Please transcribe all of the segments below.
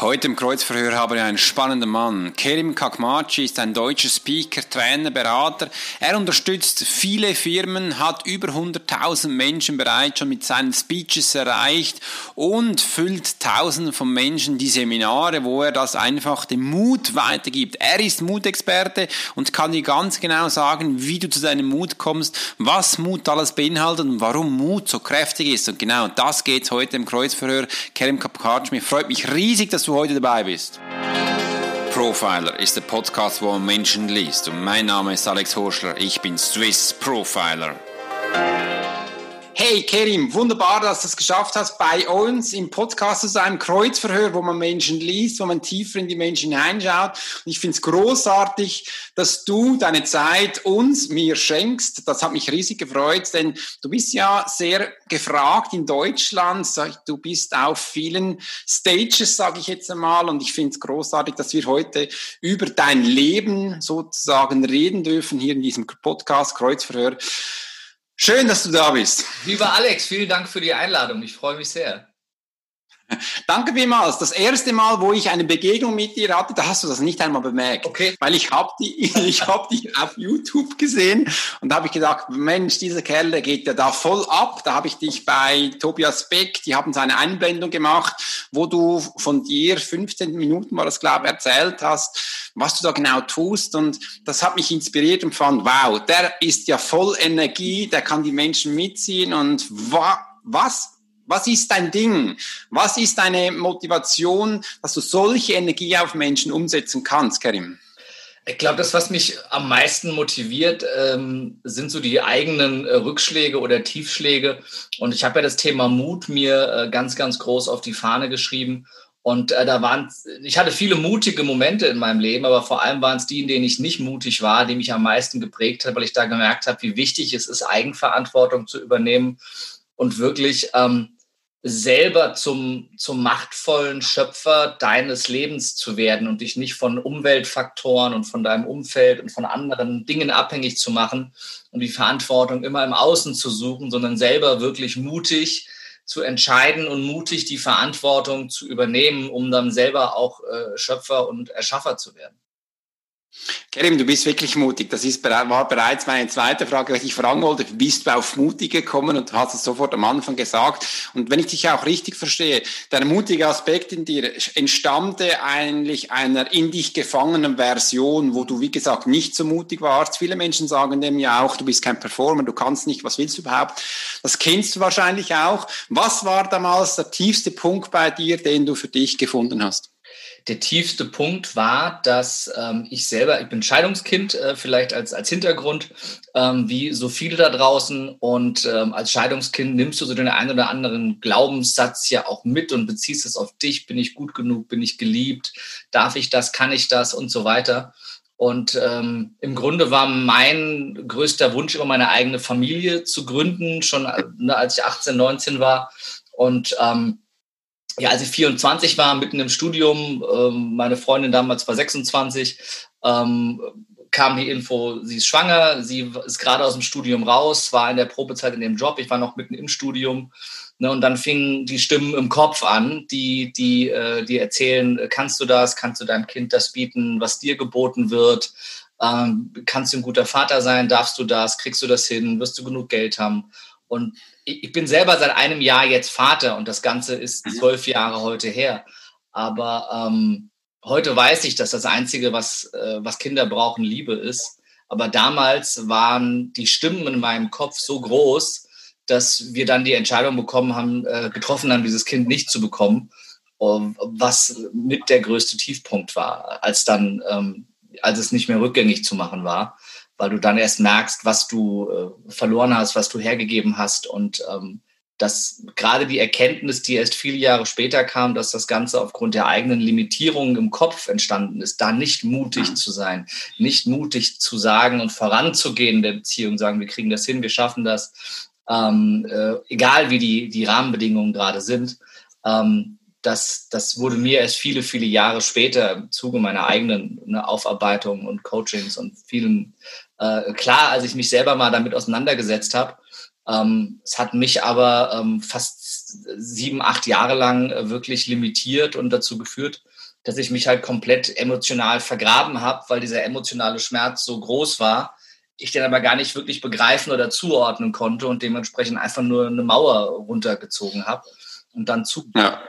Heute im Kreuzverhör haben wir einen spannenden Mann. Kerim Kakmachi ist ein deutscher Speaker, Trainer, Berater. Er unterstützt viele Firmen, hat über 100.000 Menschen bereits schon mit seinen Speeches erreicht und füllt Tausenden von Menschen die Seminare, wo er das einfach den Mut weitergibt. Er ist Mutexperte und kann dir ganz genau sagen, wie du zu deinem Mut kommst, was Mut alles beinhaltet und warum Mut so kräftig ist. Und genau das geht heute im Kreuzverhör. Kerim Kakmachi, mir freut mich riesig, dass du heute dabei bist. Profiler ist der Podcast, wo man Menschen liest. Und mein Name ist Alex Horschler. Ich bin Swiss Profiler. Hey Kerim, wunderbar, dass du es geschafft hast, bei uns im Podcast zu sein, Kreuzverhör, wo man Menschen liest, wo man tiefer in die Menschen hineinschaut. Und ich finde es großartig, dass du deine Zeit uns, mir schenkst. Das hat mich riesig gefreut, denn du bist ja sehr gefragt in Deutschland. Du bist auf vielen Stages, sage ich jetzt einmal. Und ich finde es großartig, dass wir heute über dein Leben sozusagen reden dürfen hier in diesem Podcast Kreuzverhör. Schön, dass du da bist. Lieber Alex, vielen Dank für die Einladung. Ich freue mich sehr. Danke vielmals. Das erste Mal, wo ich eine Begegnung mit dir hatte, da hast du das nicht einmal bemerkt. Okay. Weil ich habe die, ich habe dich auf YouTube gesehen und da habe ich gedacht, Mensch, dieser Kerl, der geht ja da voll ab. Da habe ich dich bei Tobias Beck, die haben seine Einblendung gemacht, wo du von dir 15 Minuten war das glaube ich erzählt hast, was du da genau tust und das hat mich inspiriert und fand, wow, der ist ja voll Energie, der kann die Menschen mitziehen und wa was was ist dein Ding? Was ist deine Motivation, dass du solche Energie auf Menschen umsetzen kannst, Karim? Ich glaube, das, was mich am meisten motiviert, ähm, sind so die eigenen äh, Rückschläge oder Tiefschläge. Und ich habe ja das Thema Mut mir äh, ganz, ganz groß auf die Fahne geschrieben. Und äh, da waren, ich hatte viele mutige Momente in meinem Leben, aber vor allem waren es die, in denen ich nicht mutig war, die mich am meisten geprägt hat, weil ich da gemerkt habe, wie wichtig es ist, Eigenverantwortung zu übernehmen und wirklich ähm, selber zum, zum machtvollen Schöpfer deines Lebens zu werden und dich nicht von Umweltfaktoren und von deinem Umfeld und von anderen Dingen abhängig zu machen und die Verantwortung immer im Außen zu suchen, sondern selber wirklich mutig zu entscheiden und mutig die Verantwortung zu übernehmen, um dann selber auch äh, Schöpfer und Erschaffer zu werden. Kerim, du bist wirklich mutig. Das ist, war bereits meine zweite Frage, was ich fragen wollte. Bist du auf mutig gekommen und hast es sofort am Anfang gesagt? Und wenn ich dich auch richtig verstehe, der mutige Aspekt in dir entstammte eigentlich einer in dich gefangenen Version, wo du, wie gesagt, nicht so mutig warst. Viele Menschen sagen dem ja auch, du bist kein Performer, du kannst nicht, was willst du überhaupt? Das kennst du wahrscheinlich auch. Was war damals der tiefste Punkt bei dir, den du für dich gefunden hast? Der tiefste Punkt war, dass ähm, ich selber, ich bin Scheidungskind, äh, vielleicht als, als Hintergrund, ähm, wie so viele da draußen. Und ähm, als Scheidungskind nimmst du so den einen oder anderen Glaubenssatz ja auch mit und beziehst es auf dich. Bin ich gut genug? Bin ich geliebt? Darf ich das? Kann ich das? Und so weiter. Und ähm, im Grunde war mein größter Wunsch, immer meine eigene Familie zu gründen, schon äh, ne, als ich 18, 19 war. Und ähm, ja, als ich 24 war, mitten im Studium, ähm, meine Freundin damals war 26, ähm, kam die Info, sie ist schwanger, sie ist gerade aus dem Studium raus, war in der Probezeit in dem Job, ich war noch mitten im Studium. Ne, und dann fingen die Stimmen im Kopf an, die, die, äh, die erzählen, kannst du das, kannst du deinem Kind das bieten, was dir geboten wird, ähm, kannst du ein guter Vater sein, darfst du das, kriegst du das hin, wirst du genug Geld haben. Und ich bin selber seit einem Jahr jetzt Vater und das Ganze ist mhm. zwölf Jahre heute her. Aber ähm, heute weiß ich, dass das Einzige, was, äh, was Kinder brauchen, Liebe ist. Aber damals waren die Stimmen in meinem Kopf so groß, dass wir dann die Entscheidung bekommen haben, äh, getroffen haben, dieses Kind nicht zu bekommen, um, was mit der größte Tiefpunkt war, als dann, ähm, als es nicht mehr rückgängig zu machen war weil du dann erst merkst, was du äh, verloren hast, was du hergegeben hast und ähm, dass gerade die Erkenntnis, die erst viele Jahre später kam, dass das Ganze aufgrund der eigenen Limitierungen im Kopf entstanden ist, da nicht mutig mhm. zu sein, nicht mutig zu sagen und voranzugehen in der Beziehung, sagen, wir kriegen das hin, wir schaffen das, ähm, äh, egal wie die, die Rahmenbedingungen gerade sind. Ähm, das, das wurde mir erst viele, viele Jahre später im Zuge meiner eigenen ne, Aufarbeitung und Coachings und vielen äh, klar, als ich mich selber mal damit auseinandergesetzt habe. Ähm, es hat mich aber ähm, fast sieben, acht Jahre lang äh, wirklich limitiert und dazu geführt, dass ich mich halt komplett emotional vergraben habe, weil dieser emotionale Schmerz so groß war, ich den aber gar nicht wirklich begreifen oder zuordnen konnte und dementsprechend einfach nur eine Mauer runtergezogen habe und dann zu. Ja.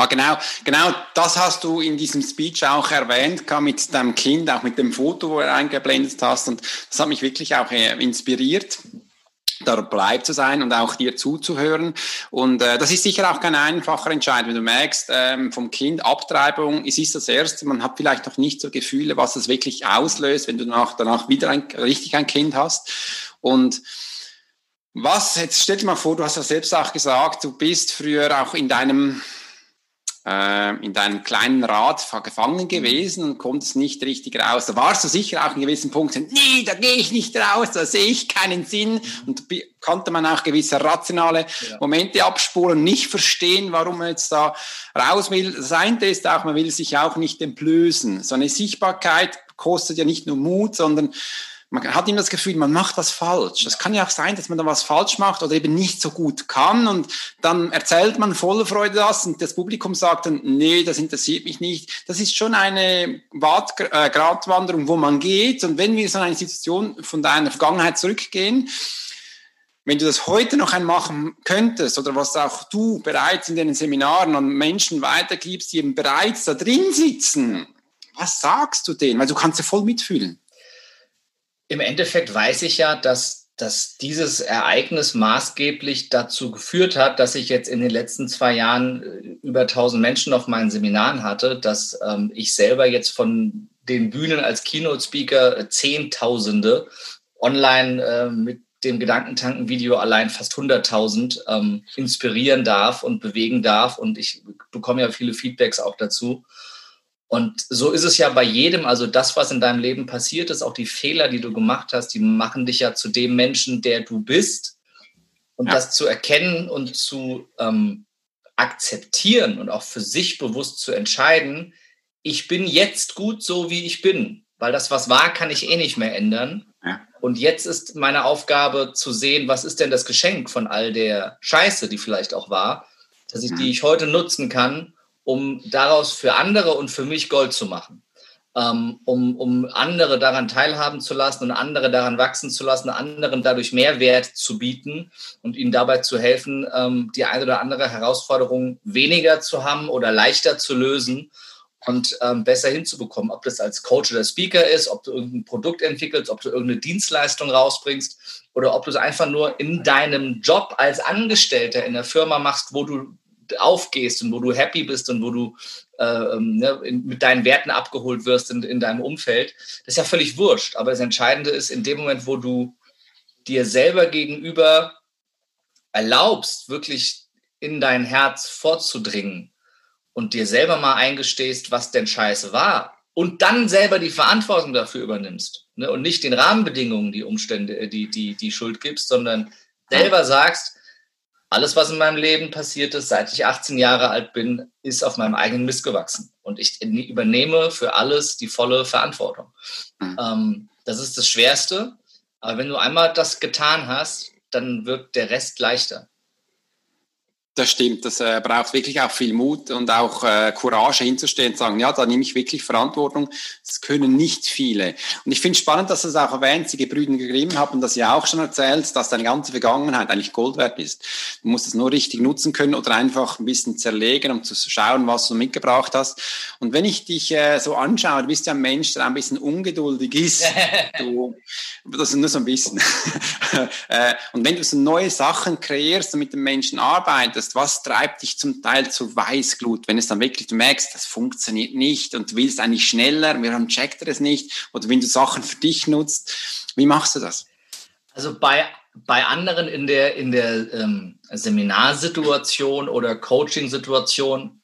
Ah, genau, genau das hast du in diesem Speech auch erwähnt, mit deinem Kind, auch mit dem Foto, wo du eingeblendet hast. Und das hat mich wirklich auch äh, inspiriert dabei zu sein und auch dir zuzuhören. Und äh, das ist sicher auch kein einfacher Entscheid, wenn du merkst, ähm, vom Kind Abtreibung, es ist das Erste, man hat vielleicht noch nicht so Gefühle, was es wirklich auslöst, wenn du danach, danach wieder ein, richtig ein Kind hast. Und was, jetzt stell dir mal vor, du hast ja selbst auch gesagt, du bist früher auch in deinem äh, in deinem kleinen Rad gefangen mhm. gewesen und konntest nicht richtig raus. Da warst du sicher auch in gewissen Punkten, nee, da gehe ich nicht raus, da sehe ich keinen Sinn. Mhm. Und konnte man auch gewisse rationale ja. Momente abspulen, nicht verstehen, warum man jetzt da raus will. Das eine ist auch, man will sich auch nicht entblößen. So eine Sichtbarkeit kostet ja nicht nur Mut, sondern man hat immer das Gefühl, man macht was falsch. Es kann ja auch sein, dass man da was falsch macht oder eben nicht so gut kann und dann erzählt man voller Freude das und das Publikum sagt dann, nee, das interessiert mich nicht. Das ist schon eine äh, Gratwanderung, wo man geht und wenn wir so eine Situation von deiner Vergangenheit zurückgehen, wenn du das heute noch einmal machen könntest oder was auch du bereits in den Seminaren an Menschen weitergibst, die eben bereits da drin sitzen, was sagst du denen? Weil du kannst ja voll mitfühlen. Im Endeffekt weiß ich ja, dass, dass dieses Ereignis maßgeblich dazu geführt hat, dass ich jetzt in den letzten zwei Jahren äh, über 1000 Menschen auf meinen Seminaren hatte, dass ähm, ich selber jetzt von den Bühnen als Keynote-Speaker äh, Zehntausende online äh, mit dem Gedankentanken-Video allein fast 100.000 ähm, inspirieren darf und bewegen darf. Und ich bekomme ja viele Feedbacks auch dazu. Und so ist es ja bei jedem, also das, was in deinem Leben passiert ist, auch die Fehler, die du gemacht hast, die machen dich ja zu dem Menschen, der du bist. Und ja. das zu erkennen und zu ähm, akzeptieren und auch für sich bewusst zu entscheiden, ich bin jetzt gut so, wie ich bin, weil das, was war, kann ich eh nicht mehr ändern. Ja. Und jetzt ist meine Aufgabe zu sehen, was ist denn das Geschenk von all der Scheiße, die vielleicht auch war, dass ich, die ich heute nutzen kann, um daraus für andere und für mich Gold zu machen. Ähm, um, um andere daran teilhaben zu lassen und andere daran wachsen zu lassen, anderen dadurch Mehrwert zu bieten und ihnen dabei zu helfen, ähm, die eine oder andere Herausforderung weniger zu haben oder leichter zu lösen und ähm, besser hinzubekommen. Ob das als Coach oder Speaker ist, ob du irgendein Produkt entwickelst, ob du irgendeine Dienstleistung rausbringst oder ob du es einfach nur in deinem Job als Angestellter in der Firma machst, wo du aufgehst und wo du happy bist und wo du äh, ähm, ne, in, mit deinen Werten abgeholt wirst in, in deinem Umfeld, das ist ja völlig wurscht. Aber das Entscheidende ist, in dem Moment, wo du dir selber gegenüber erlaubst, wirklich in dein Herz vorzudringen und dir selber mal eingestehst, was denn scheiße war und dann selber die Verantwortung dafür übernimmst ne, und nicht den Rahmenbedingungen die Umstände, äh, die, die, die Schuld gibst, sondern selber sagst, alles, was in meinem Leben passiert ist, seit ich 18 Jahre alt bin, ist auf meinem eigenen Mist gewachsen. Und ich übernehme für alles die volle Verantwortung. Mhm. Ähm, das ist das Schwerste. Aber wenn du einmal das getan hast, dann wirkt der Rest leichter. Das stimmt, das äh, braucht wirklich auch viel Mut und auch äh, Courage hinzustehen und sagen, ja, da nehme ich wirklich Verantwortung. Das können nicht viele. Und ich finde spannend, dass du es auch erwähnt, die Gebrüder Grimm haben das ja auch schon erzählt, dass deine ganze Vergangenheit eigentlich Gold wert ist. Du musst es nur richtig nutzen können oder einfach ein bisschen zerlegen, um zu schauen, was du mitgebracht hast. Und wenn ich dich äh, so anschaue, du bist ja ein Mensch, der ein bisschen ungeduldig ist. du, das ist nur so ein bisschen. äh, und wenn du so neue Sachen kreierst und mit den Menschen arbeitest, hast, was treibt dich zum Teil zur Weißglut, wenn es dann wirklich, du merkst, das funktioniert nicht und du willst eigentlich schneller, warum checkt er es nicht? Oder wenn du Sachen für dich nutzt, wie machst du das? Also bei, bei anderen in der, in der ähm, Seminarsituation oder Coaching-Situation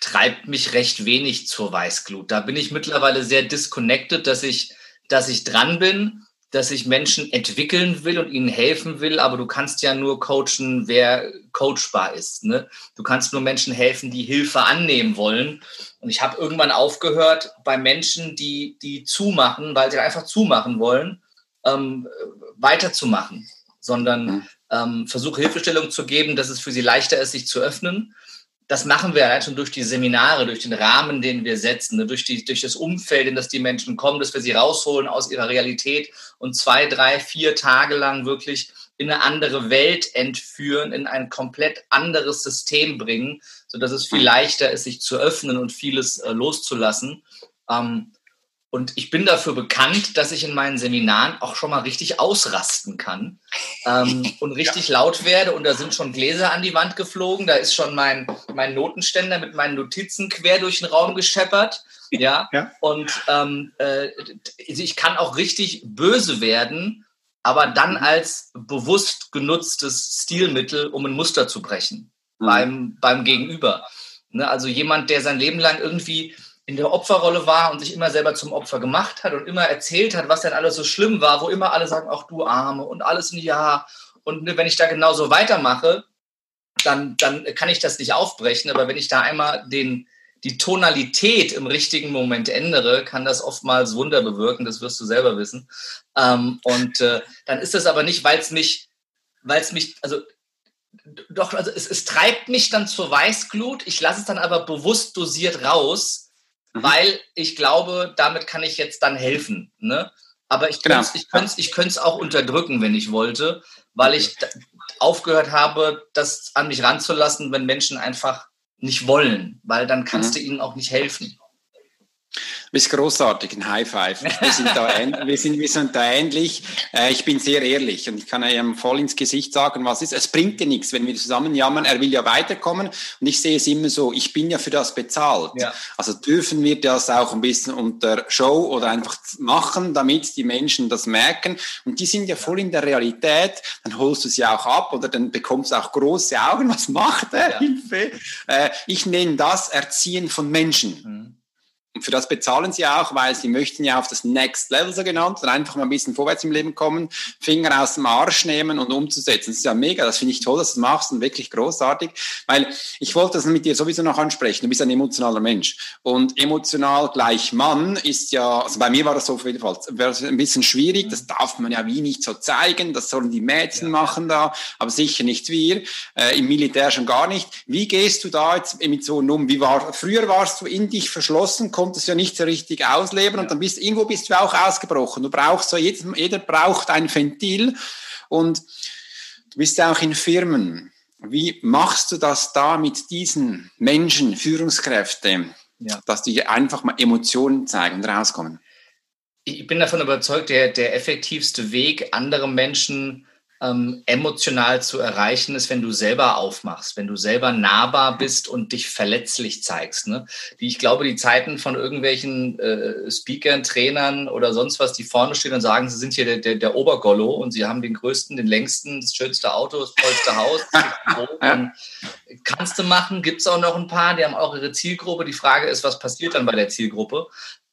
treibt mich recht wenig zur Weißglut. Da bin ich mittlerweile sehr disconnected, dass ich, dass ich dran bin dass ich Menschen entwickeln will und ihnen helfen will, aber du kannst ja nur coachen, wer coachbar ist. Ne? Du kannst nur Menschen helfen, die Hilfe annehmen wollen. Und ich habe irgendwann aufgehört bei Menschen, die, die zumachen, weil sie einfach zumachen wollen, ähm, weiterzumachen, sondern mhm. ähm, versuche Hilfestellung zu geben, dass es für sie leichter ist, sich zu öffnen. Das machen wir allein schon durch die Seminare, durch den Rahmen, den wir setzen, ne, durch, die, durch das Umfeld, in das die Menschen kommen, dass wir sie rausholen aus ihrer Realität und zwei, drei, vier Tage lang wirklich in eine andere Welt entführen, in ein komplett anderes System bringen, sodass es viel leichter ist, sich zu öffnen und vieles äh, loszulassen. Ähm, und ich bin dafür bekannt, dass ich in meinen Seminaren auch schon mal richtig ausrasten kann ähm, und richtig ja. laut werde. Und da sind schon Gläser an die Wand geflogen. Da ist schon mein, mein Notenständer mit meinen Notizen quer durch den Raum gescheppert. Ja. ja. Und ähm, äh, ich kann auch richtig böse werden, aber dann mhm. als bewusst genutztes Stilmittel, um ein Muster zu brechen mhm. beim, beim Gegenüber. Ne? Also jemand, der sein Leben lang irgendwie in der Opferrolle war und sich immer selber zum Opfer gemacht hat und immer erzählt hat, was denn alles so schlimm war, wo immer alle sagen, auch du Arme und alles ein Ja. Und wenn ich da genauso weitermache, dann, dann kann ich das nicht aufbrechen. Aber wenn ich da einmal den, die Tonalität im richtigen Moment ändere, kann das oftmals Wunder bewirken, das wirst du selber wissen. Ähm, und äh, dann ist das aber nicht, weil es mich, weil es mich, also doch, also es, es treibt mich dann zur Weißglut, ich lasse es dann aber bewusst dosiert raus, mhm. weil ich glaube, damit kann ich jetzt dann helfen. Ne? Aber ich könnte es ich ich auch unterdrücken, wenn ich wollte, weil ich aufgehört habe, das an mich ranzulassen, wenn Menschen einfach nicht wollen, weil dann kannst mhm. du ihnen auch nicht helfen. Du bist großartig, ein High Five. Wir sind da, wir sind, wir sind da ähnlich. Äh, ich bin sehr ehrlich und ich kann ihm voll ins Gesicht sagen, was ist. Es bringt dir nichts, wenn wir zusammen jammern. Er will ja weiterkommen und ich sehe es immer so, ich bin ja für das bezahlt. Ja. Also dürfen wir das auch ein bisschen unter Show oder einfach machen, damit die Menschen das merken. Und die sind ja voll in der Realität. Dann holst du sie auch ab oder dann bekommst du auch große Augen. Was macht er? Ja. Hilfe. Äh, ich nenne das Erziehen von Menschen. Mhm. Und für das bezahlen sie auch, weil sie möchten ja auf das Next Level so genannt, dann einfach mal ein bisschen vorwärts im Leben kommen, Finger aus dem Arsch nehmen und umzusetzen. Das ist ja mega, das finde ich toll, dass du das machst und wirklich großartig, weil ich wollte das mit dir sowieso noch ansprechen. Du bist ein emotionaler Mensch und emotional gleich Mann ist ja, also bei mir war das so auf jeden Fall ein bisschen schwierig, das darf man ja wie nicht so zeigen, das sollen die Mädchen ja. machen da, aber sicher nicht wir, äh, im Militär schon gar nicht. Wie gehst du da jetzt mit so um? Wie war, früher warst du in dich verschlossen, konntest ja nicht so richtig ausleben und dann bist irgendwo bist du auch ausgebrochen. Du brauchst so, jeder, jeder braucht ein Ventil und du bist ja auch in Firmen. Wie machst du das da mit diesen Menschen, Führungskräfte, ja. dass die einfach mal Emotionen zeigen und rauskommen? Ich bin davon überzeugt, der, der effektivste Weg, andere Menschen ähm, emotional zu erreichen ist, wenn du selber aufmachst, wenn du selber nahbar bist und dich verletzlich zeigst. Ne? Die, ich glaube, die Zeiten von irgendwelchen äh, Speakern, Trainern oder sonst was, die vorne stehen und sagen, sie sind hier der, der, der Obergollo und sie haben den größten, den längsten, das schönste Auto, das tollste Haus. Das kannst du machen, gibt es auch noch ein paar, die haben auch ihre Zielgruppe. Die Frage ist, was passiert dann bei der Zielgruppe?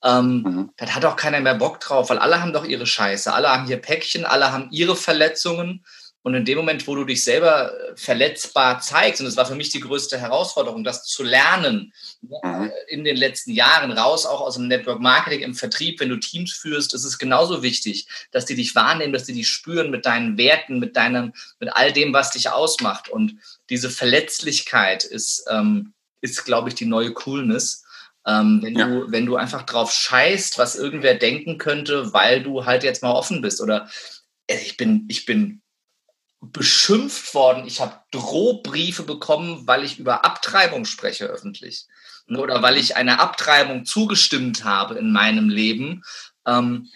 Ähm, mhm. Dann hat auch keiner mehr Bock drauf, weil alle haben doch ihre Scheiße, alle haben ihr Päckchen, alle haben ihre Verletzungen. Und in dem Moment, wo du dich selber äh, verletzbar zeigst, und das war für mich die größte Herausforderung, das zu lernen ne, mhm. in den letzten Jahren, raus auch aus dem Network Marketing im Vertrieb, wenn du Teams führst, ist es genauso wichtig, dass die dich wahrnehmen, dass die dich spüren mit deinen Werten, mit deinem, mit all dem, was dich ausmacht. Und diese Verletzlichkeit ist, ähm, ist glaube ich, die neue Coolness. Ähm, wenn, ja. du, wenn du einfach drauf scheißt, was irgendwer denken könnte, weil du halt jetzt mal offen bist. Oder äh, ich bin, ich bin beschimpft worden. Ich habe Drohbriefe bekommen, weil ich über Abtreibung spreche öffentlich. Oder weil ich einer Abtreibung zugestimmt habe in meinem Leben. Ähm,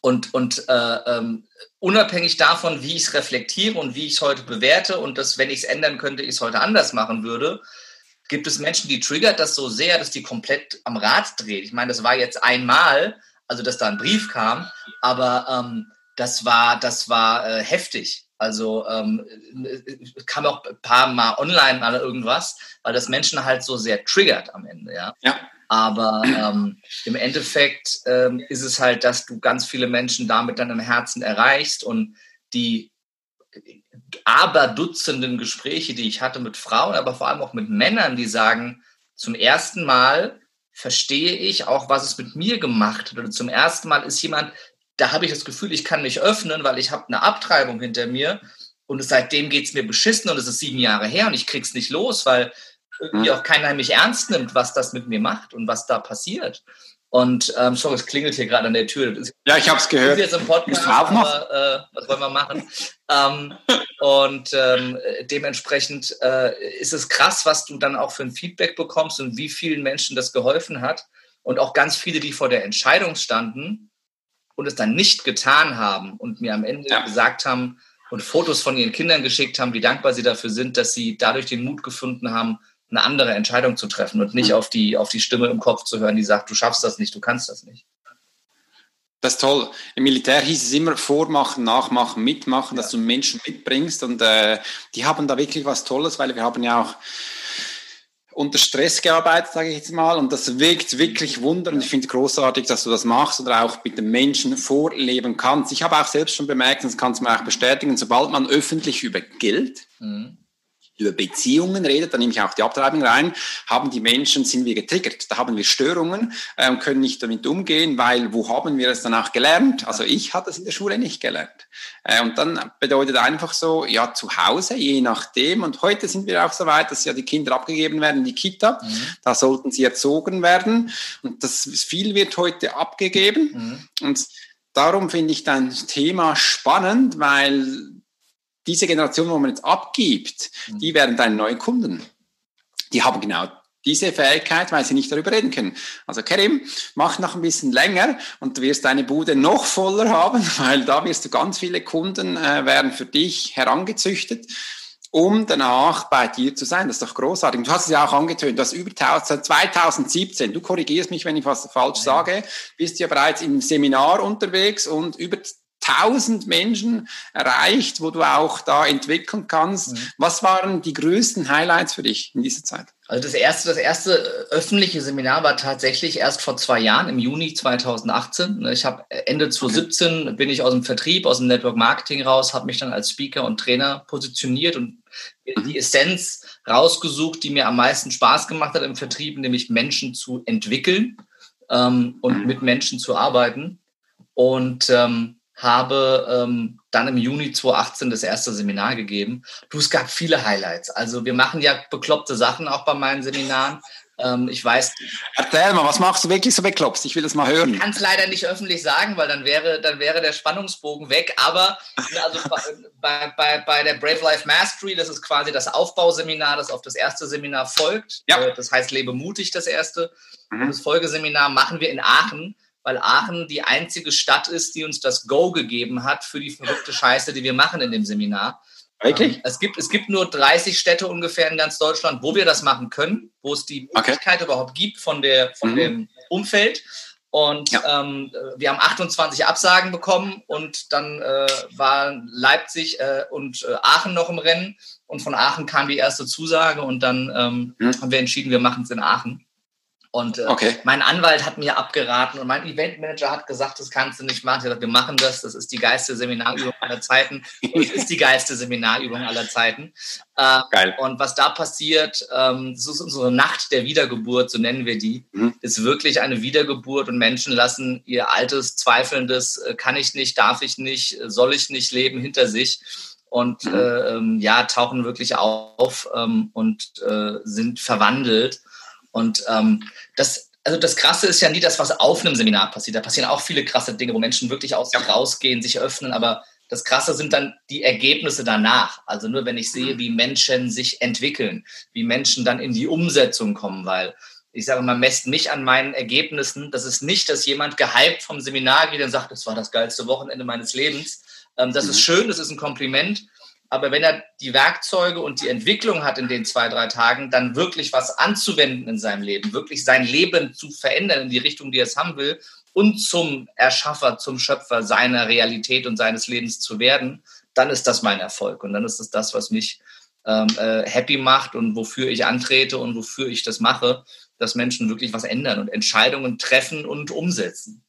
und und äh, ähm, unabhängig davon, wie ich es reflektiere und wie ich es heute bewerte und dass, wenn ich es ändern könnte, ich es heute anders machen würde, gibt es Menschen, die triggert das so sehr, dass die komplett am Rad dreht. Ich meine, das war jetzt einmal, also dass da ein Brief kam, aber ähm, das war, das war äh, heftig. Also ähm, kam auch ein paar Mal online oder irgendwas, weil das Menschen halt so sehr triggert am Ende, ja. ja. Aber ähm, im Endeffekt ähm, ist es halt, dass du ganz viele Menschen damit dann im Herzen erreichst und die aber Dutzenden Gespräche, die ich hatte mit Frauen, aber vor allem auch mit Männern, die sagen, zum ersten Mal verstehe ich auch, was es mit mir gemacht hat. Oder zum ersten Mal ist jemand, da habe ich das Gefühl, ich kann mich öffnen, weil ich habe eine Abtreibung hinter mir. und seitdem geht es mir beschissen und es ist sieben Jahre her und ich krieg's nicht los, weil irgendwie mhm. auch keiner mich ernst nimmt, was das mit mir macht und was da passiert. Und ähm, sorry, es klingelt hier gerade an der Tür. Ja, ich habe es gehört. Ich jetzt im Podcast, aber, äh, was wollen wir machen? ähm, und ähm, dementsprechend äh, ist es krass, was du dann auch für ein Feedback bekommst und wie vielen Menschen das geholfen hat. Und auch ganz viele, die vor der Entscheidung standen und es dann nicht getan haben und mir am Ende ja. gesagt haben und Fotos von ihren Kindern geschickt haben, wie dankbar sie dafür sind, dass sie dadurch den Mut gefunden haben, eine andere Entscheidung zu treffen und nicht mhm. auf, die, auf die Stimme im Kopf zu hören, die sagt, du schaffst das nicht, du kannst das nicht. Das ist toll. Im Militär hieß es immer vormachen, nachmachen, mitmachen, ja. dass du Menschen mitbringst. Und äh, die haben da wirklich was Tolles, weil wir haben ja auch unter Stress gearbeitet, sage ich jetzt mal. Und das wirkt wirklich Wunder. Und ich finde es großartig, dass du das machst oder auch mit den Menschen vorleben kannst. Ich habe auch selbst schon bemerkt, und das kannst du mir auch bestätigen, sobald man öffentlich über Geld mhm über Beziehungen redet, da nehme ich auch die Abtreibung rein, haben die Menschen, sind wir getriggert. Da haben wir Störungen äh, und können nicht damit umgehen, weil wo haben wir es dann auch gelernt? Also ich hatte es in der Schule nicht gelernt. Äh, und dann bedeutet einfach so, ja, zu Hause, je nachdem. Und heute sind wir auch so weit, dass ja die Kinder abgegeben werden in die Kita. Mhm. Da sollten sie erzogen werden. Und das viel wird heute abgegeben. Mhm. Und darum finde ich dein Thema spannend, weil diese Generation, wo man jetzt abgibt, mhm. die werden deine neuen Kunden. Die haben genau diese Fähigkeit, weil sie nicht darüber reden können. Also Kerim, mach noch ein bisschen länger und du wirst deine Bude noch voller haben, weil da wirst du ganz viele Kunden äh, werden für dich herangezüchtet, um danach bei dir zu sein. Das ist doch großartig. Du hast es ja auch angetönt, du hast über 2017, du korrigierst mich, wenn ich was falsch ja. sage, bist ja bereits im Seminar unterwegs und über 1000 Menschen erreicht, wo du auch da entwickeln kannst. Mhm. Was waren die größten Highlights für dich in dieser Zeit? Also das erste, das erste öffentliche Seminar war tatsächlich erst vor zwei Jahren, im Juni 2018. Ich habe Ende 2017 okay. bin ich aus dem Vertrieb, aus dem Network Marketing raus, habe mich dann als Speaker und Trainer positioniert und die Essenz rausgesucht, die mir am meisten Spaß gemacht hat im Vertrieb, nämlich Menschen zu entwickeln ähm, und mhm. mit Menschen zu arbeiten. Und ähm, habe ähm, dann im Juni 2018 das erste Seminar gegeben. Du, es gab viele Highlights. Also wir machen ja bekloppte Sachen auch bei meinen Seminaren. Ähm, ich weiß. Erzähl mal, was machst du wirklich so bekloppt? Ich will das mal hören. Ich kann es leider nicht öffentlich sagen, weil dann wäre, dann wäre der Spannungsbogen weg. Aber also bei, bei, bei der Brave Life Mastery, das ist quasi das Aufbauseminar, das auf das erste Seminar folgt. Ja. Äh, das heißt Lebe mutig, das erste. Mhm. Das Folgeseminar machen wir in Aachen weil Aachen die einzige Stadt ist, die uns das Go gegeben hat für die verrückte Scheiße, die wir machen in dem Seminar. Wirklich? Ähm, es, gibt, es gibt nur 30 Städte ungefähr in ganz Deutschland, wo wir das machen können, wo es die Möglichkeit okay. überhaupt gibt von, der, von mhm. dem Umfeld. Und ja. ähm, wir haben 28 Absagen bekommen und dann äh, waren Leipzig äh, und äh, Aachen noch im Rennen. Und von Aachen kam die erste Zusage und dann ähm, mhm. haben wir entschieden, wir machen es in Aachen. Und äh, okay. mein Anwalt hat mir abgeraten und mein Eventmanager hat gesagt, das kannst du nicht machen. Ich gesagt, wir machen das, das ist die geilste Seminarübung aller Zeiten. Und es ist die geilste Seminarübung aller Zeiten. Äh, Geil. Und was da passiert, ähm, das ist unsere Nacht der Wiedergeburt, so nennen wir die, mhm. ist wirklich eine Wiedergeburt und Menschen lassen ihr altes, zweifelndes, äh, kann ich nicht, darf ich nicht, soll ich nicht leben hinter sich und mhm. äh, ähm, ja, tauchen wirklich auf ähm, und äh, sind verwandelt. Und ähm, das, also das Krasse ist ja nie das, was auf einem Seminar passiert. Da passieren auch viele krasse Dinge, wo Menschen wirklich aus sich rausgehen, sich öffnen, aber das Krasse sind dann die Ergebnisse danach. Also nur wenn ich sehe, wie Menschen sich entwickeln, wie Menschen dann in die Umsetzung kommen, weil ich sage mal, messt mich an meinen Ergebnissen. Das ist nicht, dass jemand gehypt vom Seminar geht und sagt, das war das geilste Wochenende meines Lebens. Ähm, das mhm. ist schön, das ist ein Kompliment. Aber wenn er die Werkzeuge und die Entwicklung hat in den zwei, drei Tagen, dann wirklich was anzuwenden in seinem Leben, wirklich sein Leben zu verändern in die Richtung, die er es haben will und zum Erschaffer, zum Schöpfer seiner Realität und seines Lebens zu werden, dann ist das mein Erfolg. Und dann ist es das, was mich ähm, äh, happy macht und wofür ich antrete und wofür ich das mache, dass Menschen wirklich was ändern und Entscheidungen treffen und umsetzen.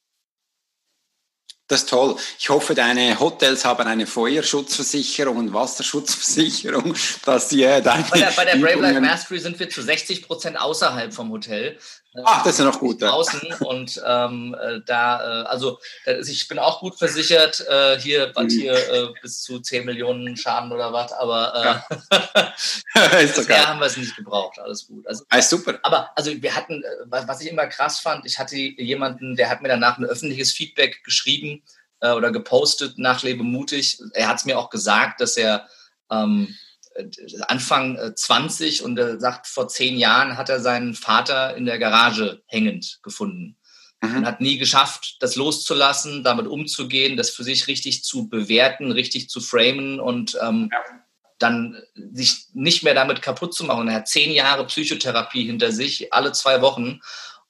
Das ist toll. Ich hoffe, deine Hotels haben eine Feuerschutzversicherung und Wasserschutzversicherung, dass sie äh, deine bei der, bei der Brave Life Mastery sind wir zu 60 Prozent außerhalb vom Hotel. Ach, das ist ja noch gut. Draußen und ähm, äh, da, äh, also ich bin auch gut versichert, äh, hier, was mhm. hier äh, bis zu 10 Millionen Schaden oder was, aber äh, ist bisher haben wir es nicht gebraucht, alles gut. Also, alles super. Aber also wir hatten, äh, was ich immer krass fand, ich hatte jemanden, der hat mir danach ein öffentliches Feedback geschrieben äh, oder gepostet nach Lebe mutig. Er hat es mir auch gesagt, dass er ähm, äh, Anfang 20 äh, und er sagt, vor zehn Jahren hat er seinen Vater in der Garage hängend gefunden. Mhm. Und hat nie geschafft, das loszulassen, damit umzugehen, das für sich richtig zu bewerten, richtig zu framen und ähm, ja. dann sich nicht mehr damit kaputt zu machen. Er hat zehn Jahre Psychotherapie hinter sich, alle zwei Wochen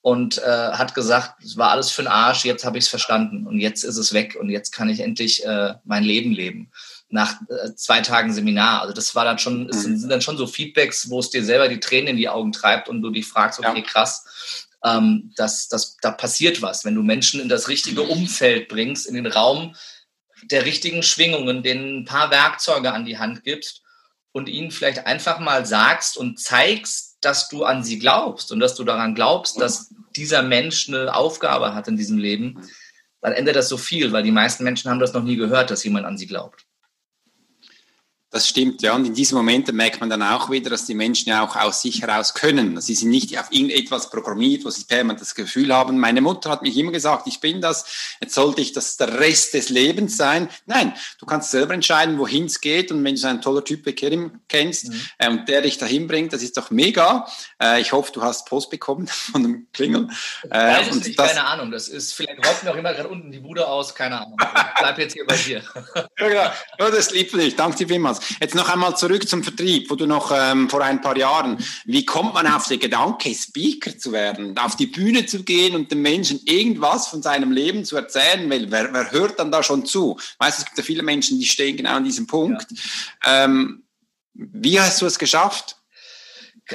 und äh, hat gesagt, es war alles für den Arsch, jetzt habe ich es verstanden und jetzt ist es weg und jetzt kann ich endlich äh, mein Leben leben nach äh, zwei Tagen Seminar. Also das war dann schon, es mhm. sind dann schon so Feedbacks, wo es dir selber die Tränen in die Augen treibt und du dich fragst, okay, ja. krass, ähm, das, das, da passiert was, wenn du Menschen in das richtige Umfeld bringst, in den Raum der richtigen Schwingungen, denen ein paar Werkzeuge an die Hand gibst und ihnen vielleicht einfach mal sagst und zeigst, dass du an sie glaubst und dass du daran glaubst, dass dieser Mensch eine Aufgabe hat in diesem Leben, dann ändert das so viel, weil die meisten Menschen haben das noch nie gehört, dass jemand an sie glaubt. Das stimmt, ja. Und in diesen Momenten merkt man dann auch wieder, dass die Menschen ja auch aus sich heraus können. Sie sind nicht auf irgendetwas programmiert, wo sie permanent das Gefühl haben, meine Mutter hat mich immer gesagt, ich bin das, jetzt sollte ich das der Rest des Lebens sein. Nein, du kannst selber entscheiden, wohin es geht. Und wenn du so einen toller Typ kennst mhm. äh, und der dich dahin bringt, das ist doch mega. Äh, ich hoffe, du hast Post bekommen von dem Klingel. Äh, Weiß und nicht, das, keine Ahnung. Das ist, vielleicht räumt auch immer gerade unten die Bude aus, keine Ahnung. Ich bleib jetzt hier bei dir. ja, genau. Ja, das liebt dich. Danke dir vielmals. Jetzt noch einmal zurück zum Vertrieb, wo du noch ähm, vor ein paar Jahren, wie kommt man auf den Gedanke, Speaker zu werden, auf die Bühne zu gehen und den Menschen irgendwas von seinem Leben zu erzählen, weil wer, wer hört dann da schon zu? Weißt es gibt ja viele Menschen, die stehen genau an diesem Punkt. Ja. Ähm, wie hast du es geschafft?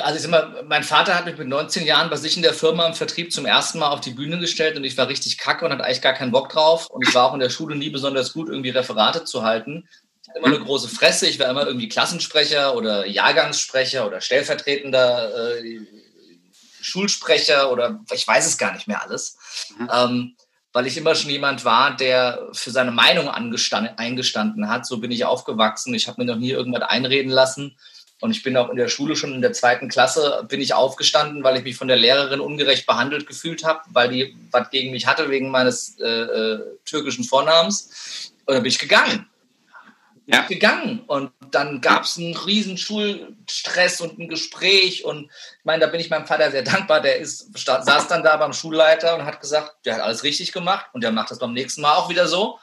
Also mal, mein Vater hat mich mit 19 Jahren bei sich in der Firma im Vertrieb zum ersten Mal auf die Bühne gestellt und ich war richtig kacke und hatte eigentlich gar keinen Bock drauf. Und ich war auch in der Schule nie besonders gut, irgendwie Referate zu halten immer eine große Fresse. Ich war immer irgendwie Klassensprecher oder Jahrgangssprecher oder stellvertretender äh, Schulsprecher oder ich weiß es gar nicht mehr alles. Mhm. Ähm, weil ich immer schon jemand war, der für seine Meinung eingestanden hat. So bin ich aufgewachsen. Ich habe mir noch nie irgendwas einreden lassen. Und ich bin auch in der Schule schon in der zweiten Klasse bin ich aufgestanden, weil ich mich von der Lehrerin ungerecht behandelt gefühlt habe, weil die was gegen mich hatte wegen meines äh, äh, türkischen Vornamens. Und dann bin ich gegangen ja. gegangen. Und dann gab es einen riesen Schulstress und ein Gespräch. Und ich meine, da bin ich meinem Vater sehr dankbar. Der ist, saß dann da beim Schulleiter und hat gesagt, der hat alles richtig gemacht und der macht das beim nächsten Mal auch wieder so.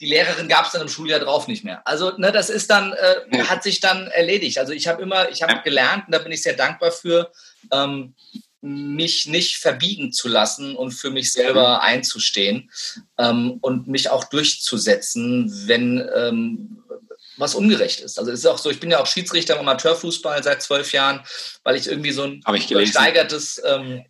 Die Lehrerin gab es dann im Schuljahr drauf nicht mehr. Also, ne, das ist dann, äh, hat sich dann erledigt. Also ich habe immer, ich habe gelernt und da bin ich sehr dankbar für. Ähm, mich nicht verbiegen zu lassen und für mich selber mhm. einzustehen ähm, und mich auch durchzusetzen, wenn ähm, was ungerecht ist. Also es ist auch so, ich bin ja auch Schiedsrichter im Amateurfußball seit zwölf Jahren, weil ich irgendwie so ein gesteigertes ähm,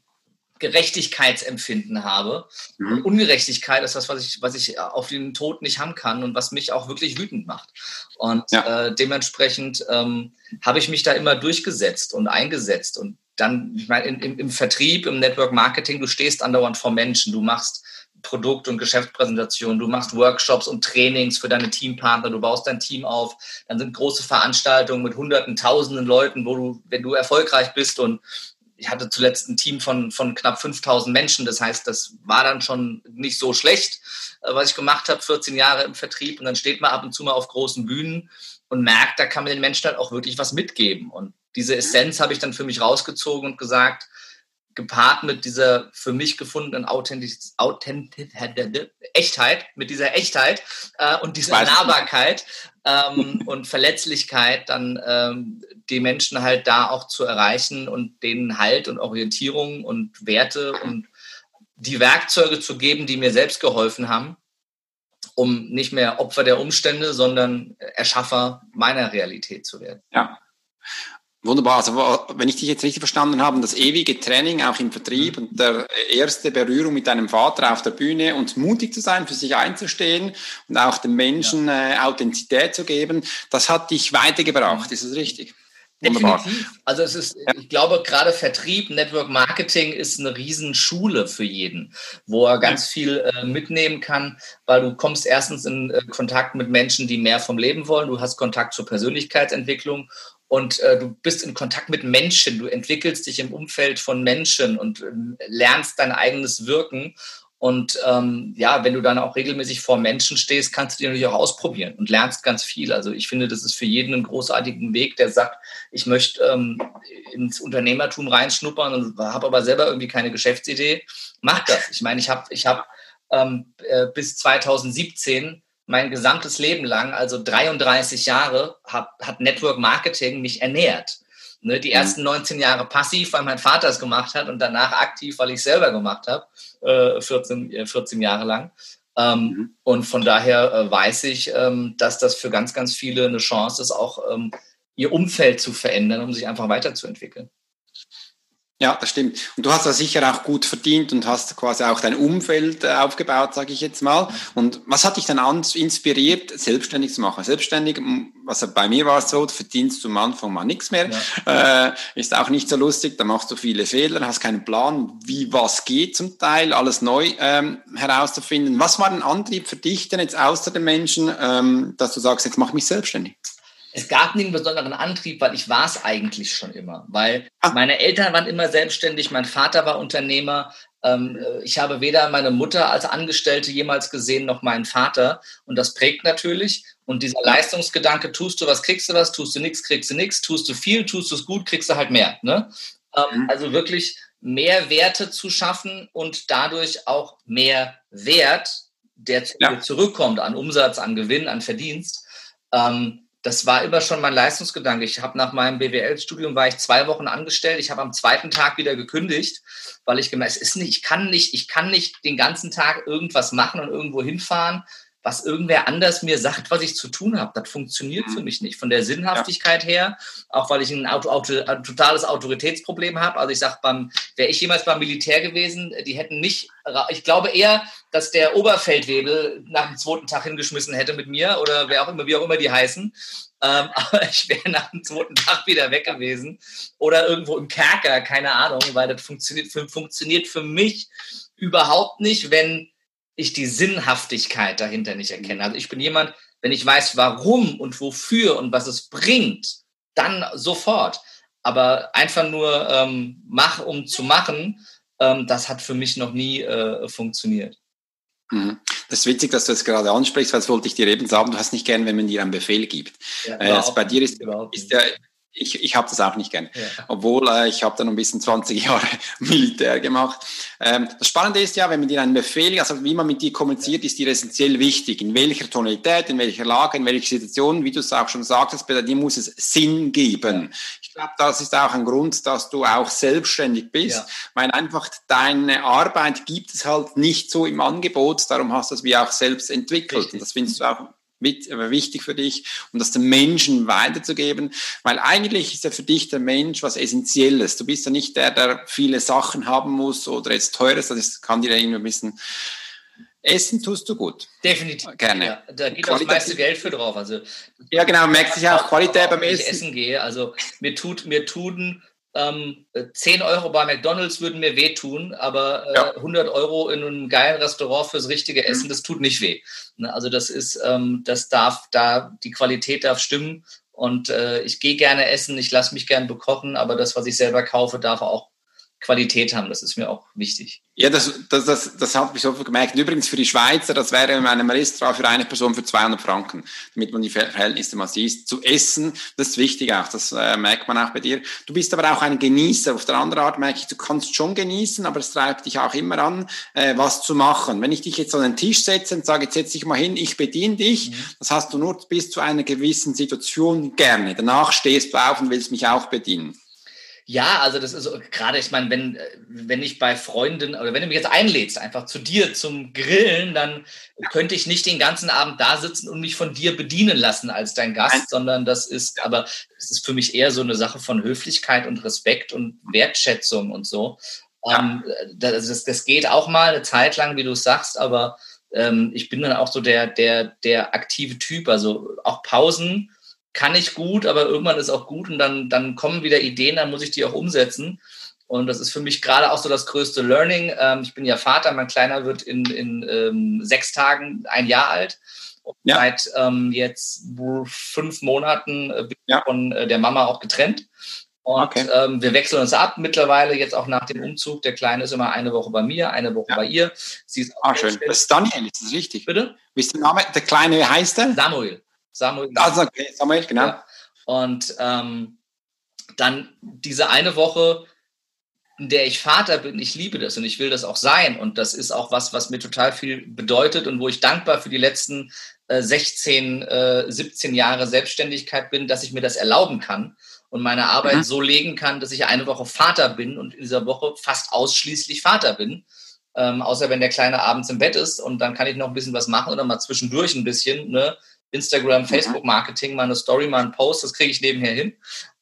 Gerechtigkeitsempfinden habe. Mhm. Ungerechtigkeit ist das, was ich, was ich auf den Tod nicht haben kann und was mich auch wirklich wütend macht. Und ja. äh, dementsprechend ähm, habe ich mich da immer durchgesetzt und eingesetzt und dann, ich meine, im, im Vertrieb, im Network Marketing, du stehst andauernd vor Menschen, du machst Produkt- und Geschäftspräsentation, du machst Workshops und Trainings für deine Teampartner, du baust dein Team auf, dann sind große Veranstaltungen mit hunderten, tausenden Leuten, wo du, wenn du erfolgreich bist. Und ich hatte zuletzt ein Team von, von knapp 5000 Menschen, das heißt, das war dann schon nicht so schlecht, äh, was ich gemacht habe, 14 Jahre im Vertrieb. Und dann steht man ab und zu mal auf großen Bühnen und merkt, da kann man den Menschen halt auch wirklich was mitgeben. Und diese Essenz habe ich dann für mich rausgezogen und gesagt, gepaart mit dieser für mich gefundenen Authentiz Authentiz Echtheit, mit dieser Echtheit äh, und dieser Nahbarkeit ähm, und Verletzlichkeit, dann ähm, die Menschen halt da auch zu erreichen und denen Halt und Orientierung und Werte und die Werkzeuge zu geben, die mir selbst geholfen haben, um nicht mehr Opfer der Umstände, sondern Erschaffer meiner Realität zu werden. Ja. Wunderbar. Also, wenn ich dich jetzt richtig verstanden habe, das ewige Training auch im Vertrieb und der erste Berührung mit deinem Vater auf der Bühne und mutig zu sein, für sich einzustehen und auch den Menschen ja. äh, Authentizität zu geben, das hat dich weitergebracht. Ist das richtig? Wunderbar. Definitiv. Also es ist, ja. ich glaube, gerade Vertrieb, Network Marketing ist eine Riesenschule für jeden, wo er ganz viel äh, mitnehmen kann, weil du kommst erstens in äh, Kontakt mit Menschen, die mehr vom Leben wollen, du hast Kontakt zur Persönlichkeitsentwicklung und äh, du bist in Kontakt mit Menschen, du entwickelst dich im Umfeld von Menschen und äh, lernst dein eigenes Wirken und ähm, ja, wenn du dann auch regelmäßig vor Menschen stehst, kannst du die natürlich auch ausprobieren und lernst ganz viel. Also ich finde, das ist für jeden ein großartigen Weg, der sagt, ich möchte ähm, ins Unternehmertum reinschnuppern und habe aber selber irgendwie keine Geschäftsidee. Mach das. Ich meine, ich habe ich hab, ähm, äh, bis 2017 mein gesamtes Leben lang, also 33 Jahre, hab, hat Network Marketing mich ernährt. Ne, die mhm. ersten 19 Jahre passiv, weil mein Vater es gemacht hat und danach aktiv, weil ich es selber gemacht habe, äh, 14, 14 Jahre lang. Ähm, mhm. Und von daher äh, weiß ich, ähm, dass das für ganz, ganz viele eine Chance ist, auch ähm, ihr Umfeld zu verändern, um sich einfach weiterzuentwickeln. Ja, das stimmt. Und du hast da sicher auch gut verdient und hast quasi auch dein Umfeld äh, aufgebaut, sage ich jetzt mal. Und was hat dich dann inspiriert, selbstständig zu machen? Selbstständig, was bei mir war es so, verdienst du am Anfang mal nichts mehr. Ja. Äh, ist auch nicht so lustig, da machst du viele Fehler, hast keinen Plan, wie was geht zum Teil, alles neu ähm, herauszufinden. Was war ein Antrieb für dich denn jetzt außer den Menschen, ähm, dass du sagst, jetzt mach mich selbstständig? Es gab nie einen besonderen Antrieb, weil ich war es eigentlich schon immer. Weil ah. meine Eltern waren immer selbstständig, mein Vater war Unternehmer. Ähm, äh, ich habe weder meine Mutter als Angestellte jemals gesehen, noch meinen Vater. Und das prägt natürlich. Und dieser Leistungsgedanke, tust du was, kriegst du was, tust du nichts, kriegst du nichts, tust du viel, tust du es gut, kriegst du halt mehr. Ne? Ähm, mhm. Also wirklich mehr Werte zu schaffen und dadurch auch mehr Wert, der ja. zurückkommt an Umsatz, an Gewinn, an Verdienst. Ähm, das war immer schon mein Leistungsgedanke. Ich habe nach meinem BWL-Studium war ich zwei Wochen angestellt. Ich habe am zweiten Tag wieder gekündigt, weil ich gemerkt, es ist nicht, ich kann nicht, ich kann nicht den ganzen Tag irgendwas machen und irgendwo hinfahren was irgendwer anders mir sagt, was ich zu tun habe. Das funktioniert für mhm. mich nicht. Von der Sinnhaftigkeit ja. her, auch weil ich ein, Auto, Auto, ein totales Autoritätsproblem habe. Also ich sage, wäre ich jemals beim Militär gewesen, die hätten nicht, ich glaube eher, dass der Oberfeldwebel nach dem zweiten Tag hingeschmissen hätte mit mir oder wer auch immer, wie auch immer die heißen. Ähm, aber ich wäre nach dem zweiten Tag wieder weg gewesen oder irgendwo im Kerker, keine Ahnung, weil das funktioniert für, funktioniert für mich überhaupt nicht, wenn ich die Sinnhaftigkeit dahinter nicht erkenne. Also ich bin jemand, wenn ich weiß, warum und wofür und was es bringt, dann sofort. Aber einfach nur ähm, mach, um zu machen, ähm, das hat für mich noch nie äh, funktioniert. Mhm. Das ist witzig, dass du das gerade ansprichst, weil das wollte ich dir eben sagen, du hast nicht gern, wenn man dir einen Befehl gibt. Ja, äh, also bei dir ist, ist der, ich, ich habe das auch nicht gern. Ja. Obwohl äh, ich habe dann ein bisschen 20 Jahre Militär gemacht. Ähm, das Spannende ist ja, wenn man dir einen Befehl, also wie man mit dir kommuniziert, ist dir essentiell wichtig. In welcher Tonalität, in welcher Lage, in welcher Situation, wie du es auch schon sagtest, bei dir muss es Sinn geben. Ich glaube, das ist auch ein Grund, dass du auch selbstständig bist, ja. weil einfach deine Arbeit gibt es halt nicht so im Angebot, darum hast du es wie auch selbst entwickelt. Richtig. Und das findest du auch wichtig für dich, um das den Menschen weiterzugeben, weil eigentlich ist ja für dich der Mensch was Essentielles. Du bist ja nicht der, der viele Sachen haben muss oder jetzt teures, das kann dir irgendwie ein bisschen Essen tust du gut. Definitiv. Gerne. Ja, da geht auch das meiste Geld für drauf. Also, ja, genau, merkt sich auch Qualität beim Essen. Wenn ich essen gehe, also mir tut, mir tun ähm, 10 Euro bei McDonalds würden mir wehtun, aber äh, ja. 100 Euro in einem geilen Restaurant fürs richtige Essen, mhm. das tut nicht weh. Ne? Also das ist, ähm, das darf da, die Qualität darf stimmen und äh, ich gehe gerne essen, ich lasse mich gern bekochen, aber das, was ich selber kaufe, darf auch Qualität haben. Das ist mir auch wichtig. Ja, das, das, das, das habe ich so gemerkt. Übrigens für die Schweizer, das wäre in einem Restaurant für eine Person für 200 Franken, damit man die Verhältnisse mal sieht. Zu essen, das ist wichtig auch, das äh, merkt man auch bei dir. Du bist aber auch ein Genießer. Auf der anderen Art merke ich, du kannst schon genießen, aber es treibt dich auch immer an, äh, was zu machen. Wenn ich dich jetzt an den Tisch setze und sage, jetzt setz dich mal hin, ich bediene dich, mhm. das hast du nur bis zu einer gewissen Situation gerne. Danach stehst du auf und willst mich auch bedienen. Ja, also das ist gerade, ich meine, wenn, wenn ich bei Freunden oder wenn du mich jetzt einlädst, einfach zu dir zum Grillen, dann könnte ich nicht den ganzen Abend da sitzen und mich von dir bedienen lassen als dein Gast, sondern das ist, aber es ist für mich eher so eine Sache von Höflichkeit und Respekt und Wertschätzung und so. Ja. Ähm, das, das geht auch mal eine Zeit lang, wie du sagst, aber ähm, ich bin dann auch so der, der, der aktive Typ, also auch Pausen kann ich gut, aber irgendwann ist auch gut und dann, dann kommen wieder Ideen, dann muss ich die auch umsetzen. Und das ist für mich gerade auch so das größte Learning. Ähm, ich bin ja Vater, mein Kleiner wird in, in ähm, sechs Tagen ein Jahr alt. Ja. Seit ähm, jetzt fünf Monaten äh, bin ich ja. von äh, der Mama auch getrennt. Und okay. ähm, wir wechseln uns ab mittlerweile, jetzt auch nach dem Umzug. Der Kleine ist immer eine Woche bei mir, eine Woche ja. bei ihr. Sie ist ah, schön. Das ist Daniel, ist das richtig? Bitte? Wie ist der Name? Der Kleine heißt er? Samuel. Samuel. Also, okay, Samuel, genau. Ja. Und ähm, dann diese eine Woche, in der ich Vater bin, ich liebe das und ich will das auch sein. Und das ist auch was, was mir total viel bedeutet und wo ich dankbar für die letzten äh, 16, äh, 17 Jahre Selbstständigkeit bin, dass ich mir das erlauben kann und meine Arbeit mhm. so legen kann, dass ich eine Woche Vater bin und in dieser Woche fast ausschließlich Vater bin. Ähm, außer wenn der Kleine abends im Bett ist und dann kann ich noch ein bisschen was machen oder mal zwischendurch ein bisschen, ne? Instagram. Facebook-Marketing, mal eine Story, mal einen Post, das kriege ich nebenher hin.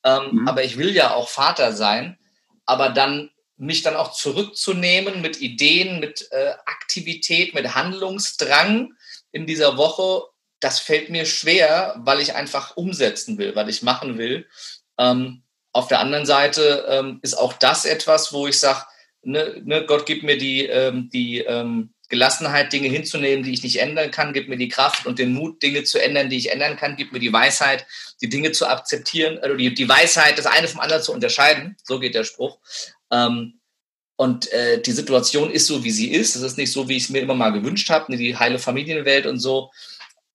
Ähm, mhm. Aber ich will ja auch Vater sein, aber dann mich dann auch zurückzunehmen mit Ideen, mit äh, Aktivität, mit Handlungsdrang in dieser Woche, das fällt mir schwer, weil ich einfach umsetzen will, weil ich machen will. Ähm, auf der anderen Seite ähm, ist auch das etwas, wo ich sage, ne, ne, Gott gibt mir die, ähm, die ähm, Gelassenheit, Dinge hinzunehmen, die ich nicht ändern kann, gibt mir die Kraft und den Mut, Dinge zu ändern, die ich ändern kann, gibt mir die Weisheit, die Dinge zu akzeptieren, also die, die Weisheit, das eine vom anderen zu unterscheiden. So geht der Spruch. Ähm, und äh, die Situation ist so, wie sie ist. Es ist nicht so, wie ich es mir immer mal gewünscht habe, die heile Familienwelt und so.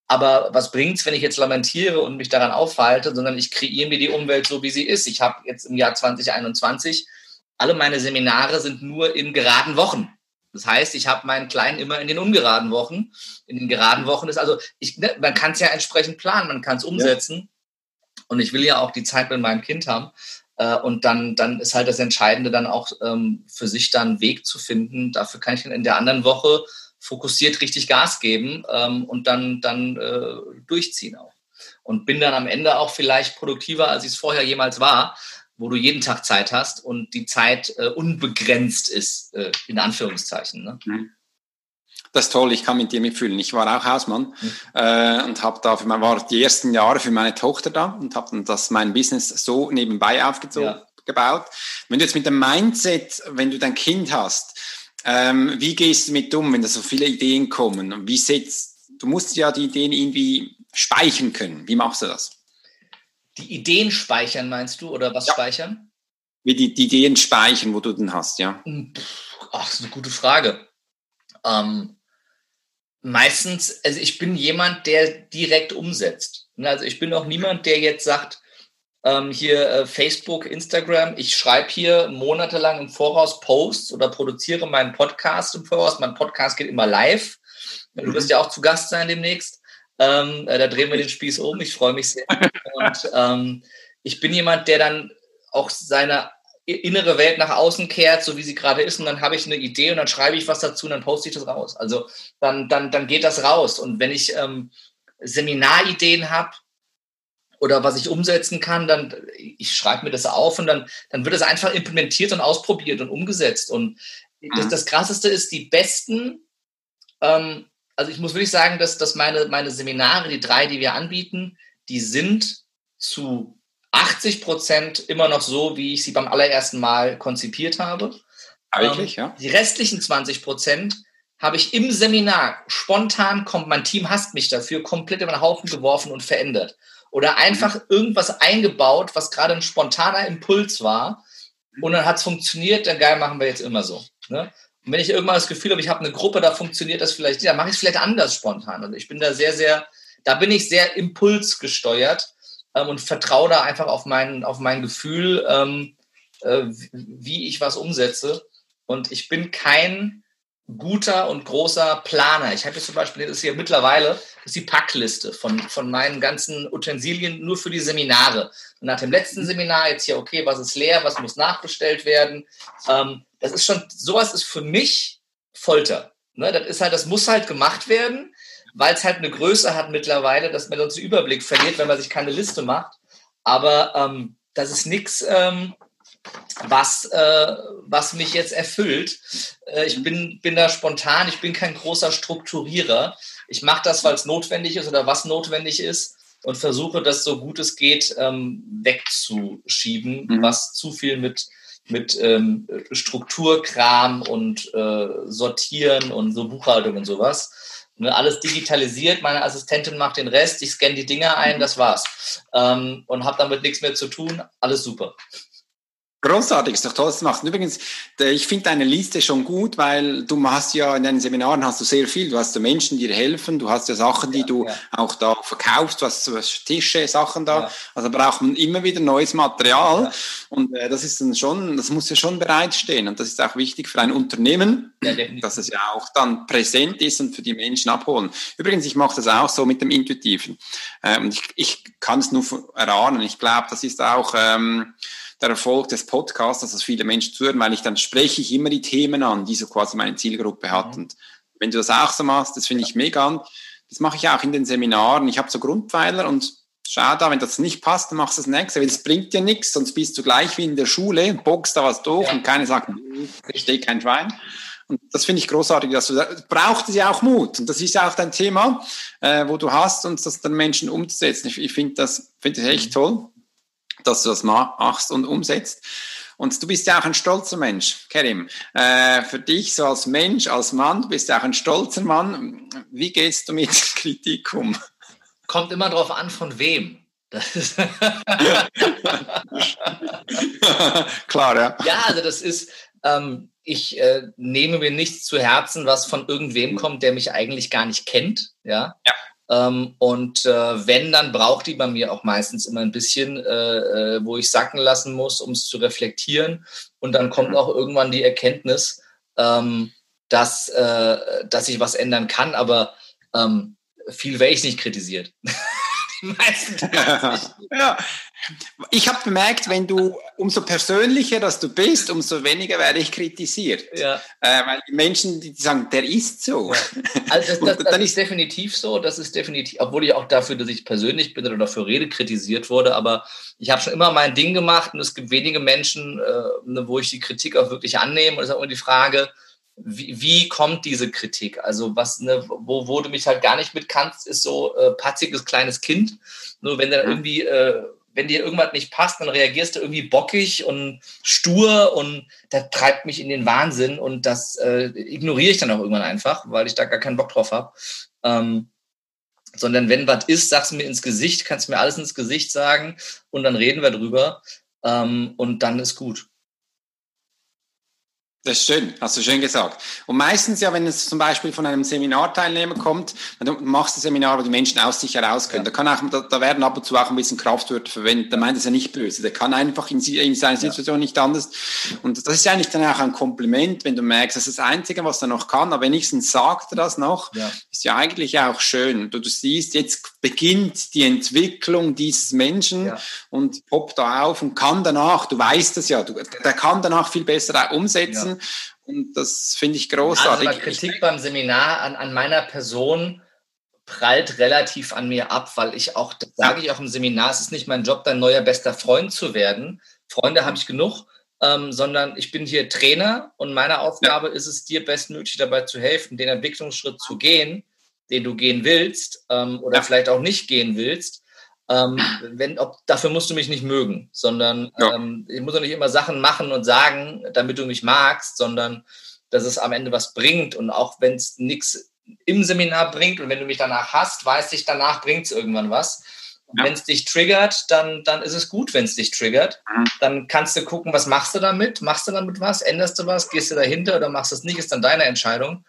Aber was bringt's, wenn ich jetzt lamentiere und mich daran aufhalte, sondern ich kreiere mir die Umwelt so, wie sie ist. Ich habe jetzt im Jahr 2021 alle meine Seminare sind nur in geraden Wochen. Das heißt, ich habe meinen Kleinen immer in den ungeraden Wochen. In den geraden Wochen ist also, ich, ne, man kann es ja entsprechend planen, man kann es umsetzen. Ja. Und ich will ja auch die Zeit mit meinem Kind haben. Äh, und dann, dann ist halt das Entscheidende, dann auch ähm, für sich dann einen Weg zu finden. Dafür kann ich in der anderen Woche fokussiert richtig Gas geben ähm, und dann, dann äh, durchziehen auch. Und bin dann am Ende auch vielleicht produktiver, als ich es vorher jemals war, wo du jeden Tag Zeit hast und die Zeit äh, unbegrenzt ist, äh, in Anführungszeichen. Ne? Mhm. Das ist toll, ich kann mit dir mitfühlen. Ich war auch Hausmann mhm. äh, und habe da für mein, war die ersten Jahre für meine Tochter da und habe dann das mein Business so nebenbei aufgebaut. Ja. Wenn du jetzt mit dem Mindset, wenn du dein Kind hast, ähm, wie gehst du mit um, wenn da so viele Ideen kommen? Wie setzt, du musst ja die Ideen irgendwie speichern können. Wie machst du das? Die Ideen speichern, meinst du, oder was ja. speichern? Wie die, die, Ideen speichern, wo du denn hast, ja. Hm, ach, das ist eine gute Frage. Ähm, meistens, also ich bin jemand, der direkt umsetzt. Ne, also ich bin auch niemand, der jetzt sagt, ähm, hier äh, Facebook, Instagram, ich schreibe hier monatelang im Voraus Posts oder produziere meinen Podcast im Voraus. Mein Podcast geht immer live. Du mhm. wirst ja auch zu Gast sein demnächst. Ähm, äh, da drehen wir den Spieß um. Ich freue mich sehr. Und ähm, ich bin jemand, der dann auch seine innere Welt nach außen kehrt, so wie sie gerade ist, und dann habe ich eine Idee und dann schreibe ich was dazu und dann poste ich das raus. Also dann, dann, dann geht das raus. Und wenn ich ähm, Seminarideen habe oder was ich umsetzen kann, dann ich schreibe mir das auf und dann, dann wird es einfach implementiert und ausprobiert und umgesetzt. Und das, mhm. das Krasseste ist, die besten ähm, also ich muss wirklich sagen, dass, dass meine, meine Seminare, die drei, die wir anbieten, die sind zu 80 Prozent immer noch so, wie ich sie beim allerersten Mal konzipiert habe. Eigentlich, ähm, ja. Die restlichen 20 Prozent habe ich im Seminar spontan, kommt, mein Team hasst mich dafür, komplett über den Haufen geworfen und verändert. Oder einfach mhm. irgendwas eingebaut, was gerade ein spontaner Impuls war. Und dann hat es funktioniert, dann geil, machen wir jetzt immer so. Ne? Und wenn ich irgendwann das Gefühl habe, ich habe eine Gruppe, da funktioniert das vielleicht, dann mache ich es vielleicht anders spontan. Also ich bin da sehr, sehr, da bin ich sehr impulsgesteuert ähm, und vertraue da einfach auf mein, auf mein Gefühl, ähm, äh, wie ich was umsetze. Und ich bin kein guter und großer Planer. Ich habe jetzt zum Beispiel, das ist hier mittlerweile, das ist die Packliste von, von meinen ganzen Utensilien nur für die Seminare. Und nach dem letzten Seminar jetzt hier, okay, was ist leer, was muss nachbestellt werden. Ähm, das ist schon, sowas ist für mich Folter. Ne? Das ist halt, das muss halt gemacht werden, weil es halt eine Größe hat mittlerweile, dass man sonst den Überblick verliert, wenn man sich keine Liste macht. Aber ähm, das ist nichts, ähm, was, äh, was mich jetzt erfüllt. Äh, ich bin, bin da spontan, ich bin kein großer Strukturierer. Ich mache das, weil es notwendig ist oder was notwendig ist. und versuche das so gut es geht ähm, wegzuschieben, mhm. was zu viel mit mit ähm, Strukturkram und äh, Sortieren und so Buchhaltung und sowas. Ne, alles digitalisiert, meine Assistentin macht den Rest, ich scanne die Dinger ein, das war's. Ähm, und habe damit nichts mehr zu tun, alles super. Großartig, ist doch toll, machst. Übrigens, ich finde deine Liste schon gut, weil du hast ja in deinen Seminaren hast du sehr viel. Du hast ja Menschen, die dir helfen. Du hast ja Sachen, die ja, du ja. auch da verkaufst. Du hast, Tische, Sachen da. Ja. Also braucht man immer wieder neues Material. Und äh, das ist dann schon, das muss ja schon bereitstehen. Und das ist auch wichtig für ein Unternehmen, dass es ja auch dann präsent ist und für die Menschen abholen. Übrigens, ich mache das auch so mit dem Intuitiven. Ähm, ich, ich kann es nur erahnen. Ich glaube, das ist auch, ähm, der Erfolg des Podcasts, dass viele Menschen zuhören, weil ich dann spreche ich immer die Themen an, die so quasi meine Zielgruppe hat. Mhm. Und wenn du das auch so machst, das finde ich mega an. Das mache ich auch in den Seminaren. Ich habe so Grundpfeiler und schau da, wenn das nicht passt, dann machst du das nächste, weil das bringt dir nichts, sonst bist du gleich wie in der Schule und boxst da was durch ja. und keiner sagt, ich stehe kein Schwein. Und das finde ich großartig, dass du da, braucht es ja auch Mut. Und das ist ja auch dein Thema, äh, wo du hast, und das den Menschen umzusetzen. Ich, ich finde das, finde das echt mhm. toll dass du das machst und umsetzt. Und du bist ja auch ein stolzer Mensch, Kerim. Äh, für dich so als Mensch, als Mann, du bist ja auch ein stolzer Mann. Wie gehst du mit Kritik um? Kommt immer darauf an, von wem. Klar, ja. Ja, also das ist, ähm, ich äh, nehme mir nichts zu Herzen, was von irgendwem kommt, der mich eigentlich gar nicht kennt. Ja. ja. Ähm, und äh, wenn, dann braucht die bei mir auch meistens immer ein bisschen, äh, äh wo ich sacken lassen muss, um es zu reflektieren. Und dann kommt mhm. auch irgendwann die Erkenntnis, ähm, dass, dass ich was ändern kann, aber ähm, viel werde ich nicht kritisiert. ja. Ich habe bemerkt, wenn du umso persönlicher dass du bist, umso weniger werde ich kritisiert. Ja. Äh, weil die Menschen, die sagen, der ist so. Also das, das, das ist definitiv so. Das ist definitiv, obwohl ich auch dafür, dass ich persönlich bin oder dafür rede, kritisiert wurde. Aber ich habe schon immer mein Ding gemacht und es gibt wenige Menschen, äh, ne, wo ich die Kritik auch wirklich annehme. Und es ist auch immer die Frage, wie, wie kommt diese Kritik? Also was, ne, wo, wo du mich halt gar nicht mit kannst, ist so äh, patziges kleines Kind. Nur wenn dann irgendwie äh, wenn dir irgendwas nicht passt, dann reagierst du irgendwie bockig und stur und das treibt mich in den Wahnsinn und das äh, ignoriere ich dann auch irgendwann einfach, weil ich da gar keinen Bock drauf habe. Ähm, sondern wenn was ist, sagst du mir ins Gesicht, kannst mir alles ins Gesicht sagen und dann reden wir drüber ähm, und dann ist gut. Das ist schön, hast du schön gesagt. Und meistens ja, wenn es zum Beispiel von einem Seminarteilnehmer kommt, du machst ein Seminar, wo die Menschen aus sich heraus können. Ja. Da, kann auch, da, da, werden ab und zu auch ein bisschen Kraftwörter verwendet. Da meint es ja nicht böse. Der kann einfach in, in seiner Situation ja. nicht anders. Und das ist eigentlich dann auch ein Kompliment, wenn du merkst, das ist das Einzige, was er noch kann. Aber wenigstens sagt er das noch. Ja. Ist ja eigentlich auch schön. Du, du siehst, jetzt beginnt die Entwicklung dieses Menschen und poppt da auf und kann danach, du weißt das ja, du, der kann danach viel besser umsetzen. Ja. Und das finde ich großartig. Also Kritik beim Seminar an, an meiner Person prallt relativ an mir ab, weil ich auch, das sage ich auch im Seminar, es ist nicht mein Job, dein neuer bester Freund zu werden. Freunde habe ich genug, ähm, sondern ich bin hier Trainer und meine Aufgabe ja. ist es, dir bestmöglich dabei zu helfen, den Entwicklungsschritt zu gehen, den du gehen willst ähm, oder ja. vielleicht auch nicht gehen willst. Ähm, wenn, ob, dafür musst du mich nicht mögen, sondern ja. ähm, ich muss doch nicht immer Sachen machen und sagen, damit du mich magst, sondern dass es am Ende was bringt. Und auch wenn es nichts im Seminar bringt und wenn du mich danach hast, weiß ich, danach bringt es irgendwann was. Ja. Wenn es dich triggert, dann, dann ist es gut, wenn es dich triggert. Mhm. Dann kannst du gucken, was machst du damit? Machst du damit was? Änderst du was? Gehst du dahinter oder machst du es nicht? Ist dann deine Entscheidung.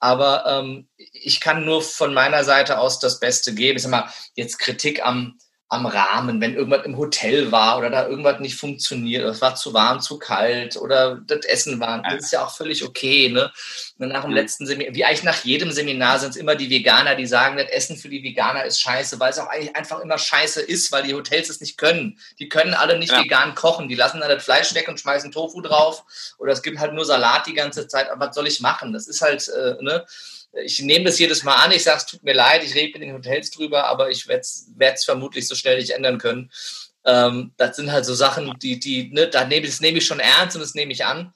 Aber ähm, ich kann nur von meiner Seite aus das Beste geben. Ich sag mal, jetzt Kritik am, am Rahmen, wenn irgendwas im Hotel war oder da irgendwas nicht funktioniert, es war zu warm, zu kalt oder das Essen war, das ist ja auch völlig okay. Ne? Nach dem letzten Seminar, wie eigentlich nach jedem Seminar sind es immer die Veganer, die sagen, das Essen für die Veganer ist scheiße, weil es auch eigentlich einfach immer scheiße ist, weil die Hotels es nicht können. Die können alle nicht ja. vegan kochen, die lassen dann das Fleisch weg und schmeißen Tofu drauf oder es gibt halt nur Salat die ganze Zeit, aber was soll ich machen? Das ist halt, äh, ne? Ich nehme das jedes Mal an, ich sage, es tut mir leid, ich rede mit den Hotels drüber, aber ich werde es vermutlich so schnell nicht ändern können. Ähm, das sind halt so Sachen, die, die, ne, da nehme, das nehme ich schon ernst und das nehme ich an.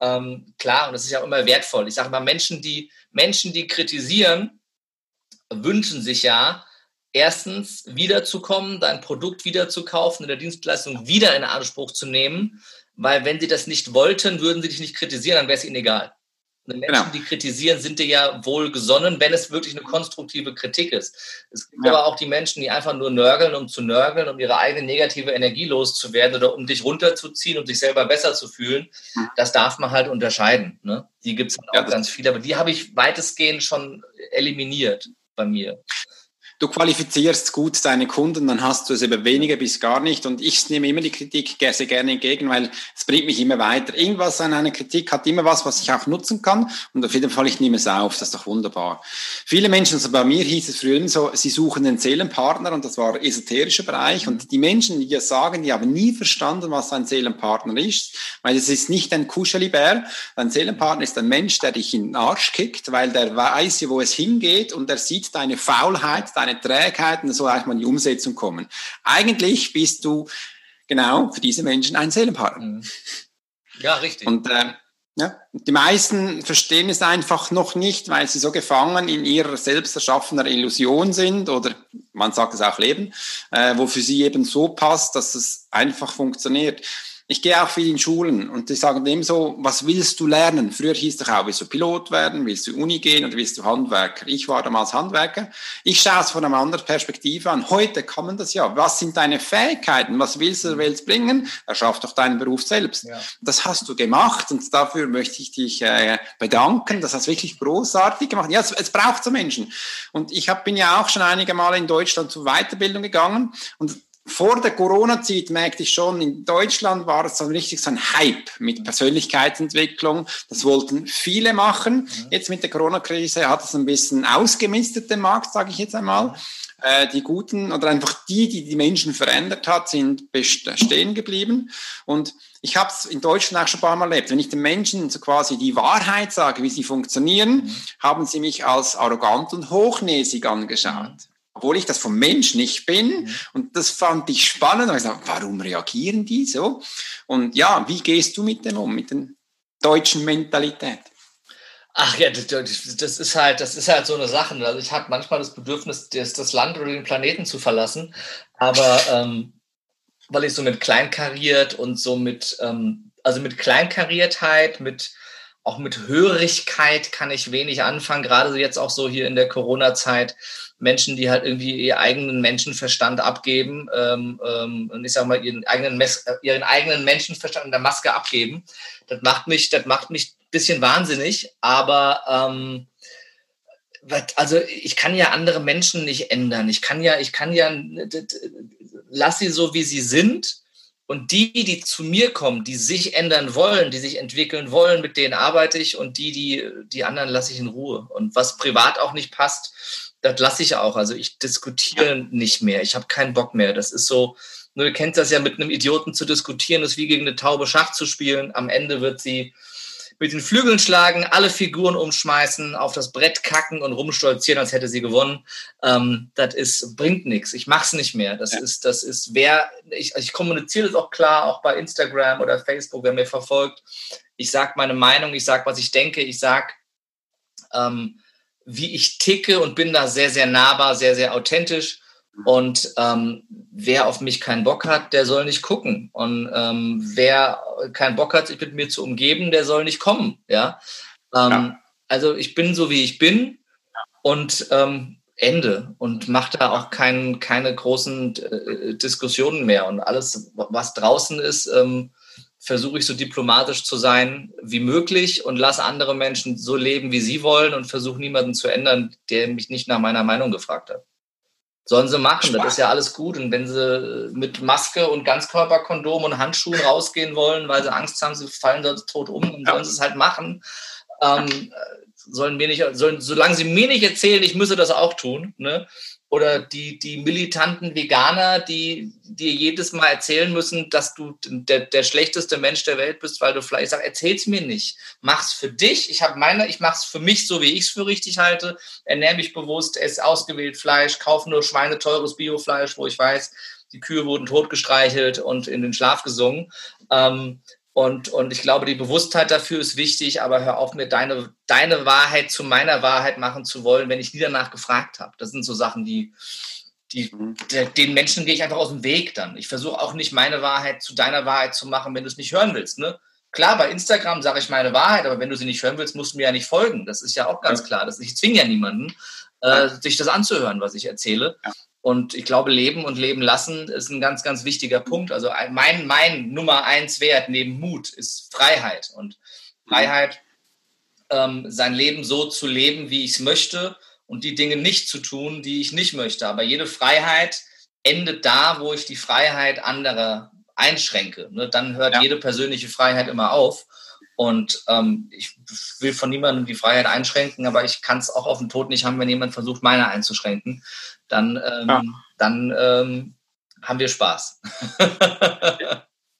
Ähm, klar, und das ist ja auch immer wertvoll. Ich sage mal, Menschen, die, Menschen, die kritisieren, wünschen sich ja, erstens wiederzukommen, dein Produkt wieder zu kaufen, der Dienstleistung wieder in Anspruch zu nehmen, weil wenn sie das nicht wollten, würden sie dich nicht kritisieren, dann wäre es ihnen egal. Und Menschen, genau. die kritisieren, sind dir ja wohl gesonnen, wenn es wirklich eine konstruktive Kritik ist. Es gibt ja. aber auch die Menschen, die einfach nur nörgeln, um zu nörgeln, um ihre eigene negative Energie loszuwerden oder um dich runterzuziehen und um sich selber besser zu fühlen. Mhm. Das darf man halt unterscheiden. Ne? Die gibt es halt auch ja, ganz viele, aber die habe ich weitestgehend schon eliminiert bei mir du qualifizierst gut deine Kunden, dann hast du es eben weniger bis gar nicht. Und ich nehme immer die Kritik sehr gerne entgegen, weil es bringt mich immer weiter. Irgendwas an einer Kritik hat immer was, was ich auch nutzen kann. Und auf jeden Fall, ich nehme es auf. Das ist doch wunderbar. Viele Menschen, also bei mir hieß es früher so, sie suchen einen Seelenpartner und das war esoterischer Bereich. Und die Menschen, die das sagen, die haben nie verstanden, was ein Seelenpartner ist, weil es ist nicht ein Kuschelibär. Ein Seelenpartner ist ein Mensch, der dich in den Arsch kickt, weil der weiß, wo es hingeht und der sieht deine Faulheit, deine deine Trägheit und so erstmal in die Umsetzung kommen. Eigentlich bist du genau für diese Menschen ein Seelenpartner. Mhm. Ja, richtig. Und äh, ja, die meisten verstehen es einfach noch nicht, weil sie so gefangen in ihrer selbst erschaffener Illusion sind oder man sagt es auch Leben, äh, wo für sie eben so passt, dass es einfach funktioniert ich gehe auch viel in Schulen und die sagen dem so, was willst du lernen? Früher hieß es auch, willst du Pilot werden, willst du Uni gehen oder willst du Handwerker? Ich war damals Handwerker. Ich schaue es von einer anderen Perspektive an. Heute kann man das ja. Was sind deine Fähigkeiten? Was willst du der Welt bringen? Erschaff doch deinen Beruf selbst. Ja. Das hast du gemacht und dafür möchte ich dich äh, bedanken. Das hast du wirklich großartig gemacht. Ja, es, es braucht so Menschen. Und ich hab, bin ja auch schon einige Male in Deutschland zur Weiterbildung gegangen und vor der Corona-Zeit merkte ich schon, in Deutschland war es so richtig so ein Hype mit Persönlichkeitsentwicklung. Das wollten viele machen. Jetzt mit der Corona-Krise hat es ein bisschen ausgemistet, den Markt, sage ich jetzt einmal. Äh, die Guten oder einfach die, die die Menschen verändert hat, sind stehen geblieben. Und ich habe es in Deutschland auch schon ein paar Mal erlebt. Wenn ich den Menschen so quasi die Wahrheit sage, wie sie funktionieren, mhm. haben sie mich als arrogant und hochnäsig angeschaut. Obwohl ich das vom Mensch nicht bin. Mhm. Und das fand ich spannend. Und ich gesagt, warum reagieren die so? Und ja, wie gehst du mit dem um, mit der deutschen Mentalität? Ach ja, das, das, ist halt, das ist halt so eine Sache. Also ich habe manchmal das Bedürfnis, das, das, Land oder den Planeten zu verlassen, aber ähm, weil ich so mit kleinkariert und so mit, ähm, also mit Kleinkariertheit, mit auch mit Hörigkeit kann ich wenig anfangen, gerade jetzt auch so hier in der Corona-Zeit. Menschen, die halt irgendwie ihr eigenen Menschenverstand abgeben ähm, ähm, und ich sag mal ihren eigenen, Mes äh, ihren eigenen Menschenverstand in der Maske abgeben. Das macht mich, das macht mich ein bisschen wahnsinnig, aber ähm, also ich kann ja andere Menschen nicht ändern. Ich kann ja, ich kann ja, lass sie so, wie sie sind. Und die, die zu mir kommen, die sich ändern wollen, die sich entwickeln wollen, mit denen arbeite ich und die, die, die anderen lasse ich in Ruhe. Und was privat auch nicht passt, das lasse ich auch. Also ich diskutiere nicht mehr. Ich habe keinen Bock mehr. Das ist so, du kennst das ja mit einem Idioten zu diskutieren, ist wie gegen eine Taube Schach zu spielen. Am Ende wird sie mit den Flügeln schlagen, alle Figuren umschmeißen, auf das Brett kacken und rumstolzieren, als hätte sie gewonnen. Ähm, das ist, bringt nichts. Ich mache es nicht mehr. Das ja. ist, das ist, wer, ich, ich kommuniziere das auch klar, auch bei Instagram oder Facebook, wer mir verfolgt. Ich sage meine Meinung, ich sage, was ich denke, ich sage, ähm, wie ich ticke und bin da sehr, sehr nahbar, sehr, sehr authentisch. Und ähm, wer auf mich keinen Bock hat, der soll nicht gucken. Und ähm, wer keinen Bock hat, sich mit mir zu umgeben, der soll nicht kommen. Ja. Ähm, ja. Also ich bin so, wie ich bin und ähm, Ende und mache da auch kein, keine großen äh, Diskussionen mehr. Und alles, was draußen ist, ähm, versuche ich so diplomatisch zu sein wie möglich und lasse andere Menschen so leben, wie sie wollen und versuche niemanden zu ändern, der mich nicht nach meiner Meinung gefragt hat. Sollen sie machen, Spaß. das ist ja alles gut. Und wenn sie mit Maske und Ganzkörperkondom und Handschuhen rausgehen wollen, weil sie Angst haben, sie fallen dort tot um, dann sollen sie es halt machen. Ähm, sollen mir nicht, sollen, solange sie mir nicht erzählen, ich müsse das auch tun, ne? Oder die, die militanten Veganer, die dir jedes Mal erzählen müssen, dass du der, der schlechteste Mensch der Welt bist, weil du Fleisch sagst, erzähl's mir nicht. Mach's für dich. Ich habe meine, ich mach's für mich so, wie ich es für richtig halte. Ernähre mich bewusst, esse ausgewählt Fleisch, kaufe nur schweineteures Biofleisch, wo ich weiß, die Kühe wurden totgestreichelt und in den Schlaf gesungen. Ähm, und, und ich glaube, die Bewusstheit dafür ist wichtig, aber hör auf, mir deine, deine Wahrheit zu meiner Wahrheit machen zu wollen, wenn ich nie danach gefragt habe. Das sind so Sachen, die, die, mhm. den Menschen gehe ich einfach aus dem Weg dann. Ich versuche auch nicht meine Wahrheit zu deiner Wahrheit zu machen, wenn du es nicht hören willst. Ne? Klar, bei Instagram sage ich meine Wahrheit, aber wenn du sie nicht hören willst, musst du mir ja nicht folgen. Das ist ja auch ganz ja. klar. Das, ich zwinge ja niemanden, äh, sich das anzuhören, was ich erzähle. Ja. Und ich glaube, Leben und Leben lassen ist ein ganz, ganz wichtiger Punkt. Also mein, mein Nummer eins Wert neben Mut ist Freiheit. Und Freiheit, ähm, sein Leben so zu leben, wie ich es möchte und die Dinge nicht zu tun, die ich nicht möchte. Aber jede Freiheit endet da, wo ich die Freiheit anderer einschränke. Ne? Dann hört ja. jede persönliche Freiheit immer auf. Und ähm, ich will von niemandem die Freiheit einschränken, aber ich kann es auch auf den Tod nicht haben, wenn jemand versucht, meine einzuschränken. Dann, ähm, ja. dann ähm, haben wir Spaß.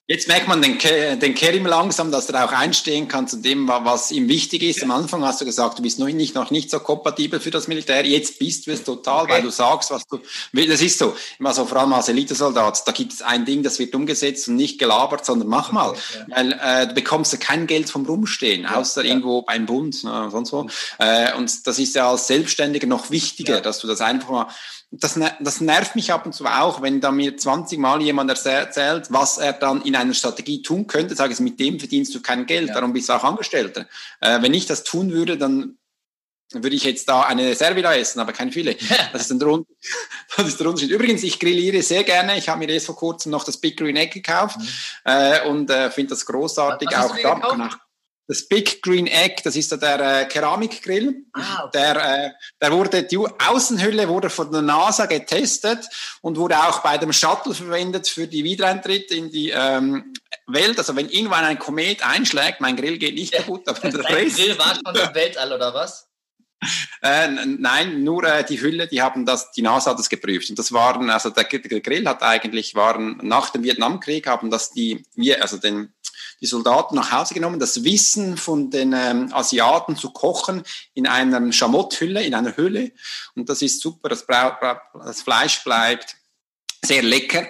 Jetzt merkt man den, den Kerim langsam, dass er auch einstehen kann zu dem, was ihm wichtig ist. Am Anfang hast du gesagt, du bist noch nicht, noch nicht so kompatibel für das Militär. Jetzt bist du es total, okay. weil du sagst, was du willst. Das ist so. Immer so, vor allem als Elitesoldat, da gibt es ein Ding, das wird umgesetzt und nicht gelabert, sondern mach mal. Ja. Weil äh, du bekommst ja kein Geld vom Rumstehen, ja, außer ja. irgendwo beim Bund, ne, sonst wo. Mhm. Äh, und das ist ja als Selbstständiger noch wichtiger, dass du das einfach mal das, das nervt mich ab und zu auch, wenn da mir 20 Mal jemand erzählt, was er dann in einer Strategie tun könnte, sage ich, mit dem verdienst du kein Geld, ja. darum bist du auch Angestellter. Äh, wenn ich das tun würde, dann würde ich jetzt da eine Servila essen, aber kein Filet. Das ist, ein das ist der Unterschied. Übrigens, ich grilliere sehr gerne. Ich habe mir erst vor kurzem noch das Big Green Egg gekauft mhm. äh, und äh, finde das großartig. Auch da das Big Green Egg, das ist so der äh, Keramikgrill. Ah, okay. der, äh, der wurde, die Außenhülle wurde von der NASA getestet und wurde auch bei dem Shuttle verwendet für die Wiedereintritt in die ähm, Welt. Also wenn irgendwann ein Komet einschlägt, mein Grill geht nicht kaputt, aber der Rest. Grill war schon im Weltall oder was? Äh, nein, nur äh, die Hülle, die haben das, die NASA hat das geprüft. Und das waren, also der, der Grill hat eigentlich, waren nach dem Vietnamkrieg haben das die, wir, also den die Soldaten nach Hause genommen, das Wissen von den ähm, Asiaten zu kochen in einer Schamotthülle, in einer Hülle. Und das ist super, das, das Fleisch bleibt sehr lecker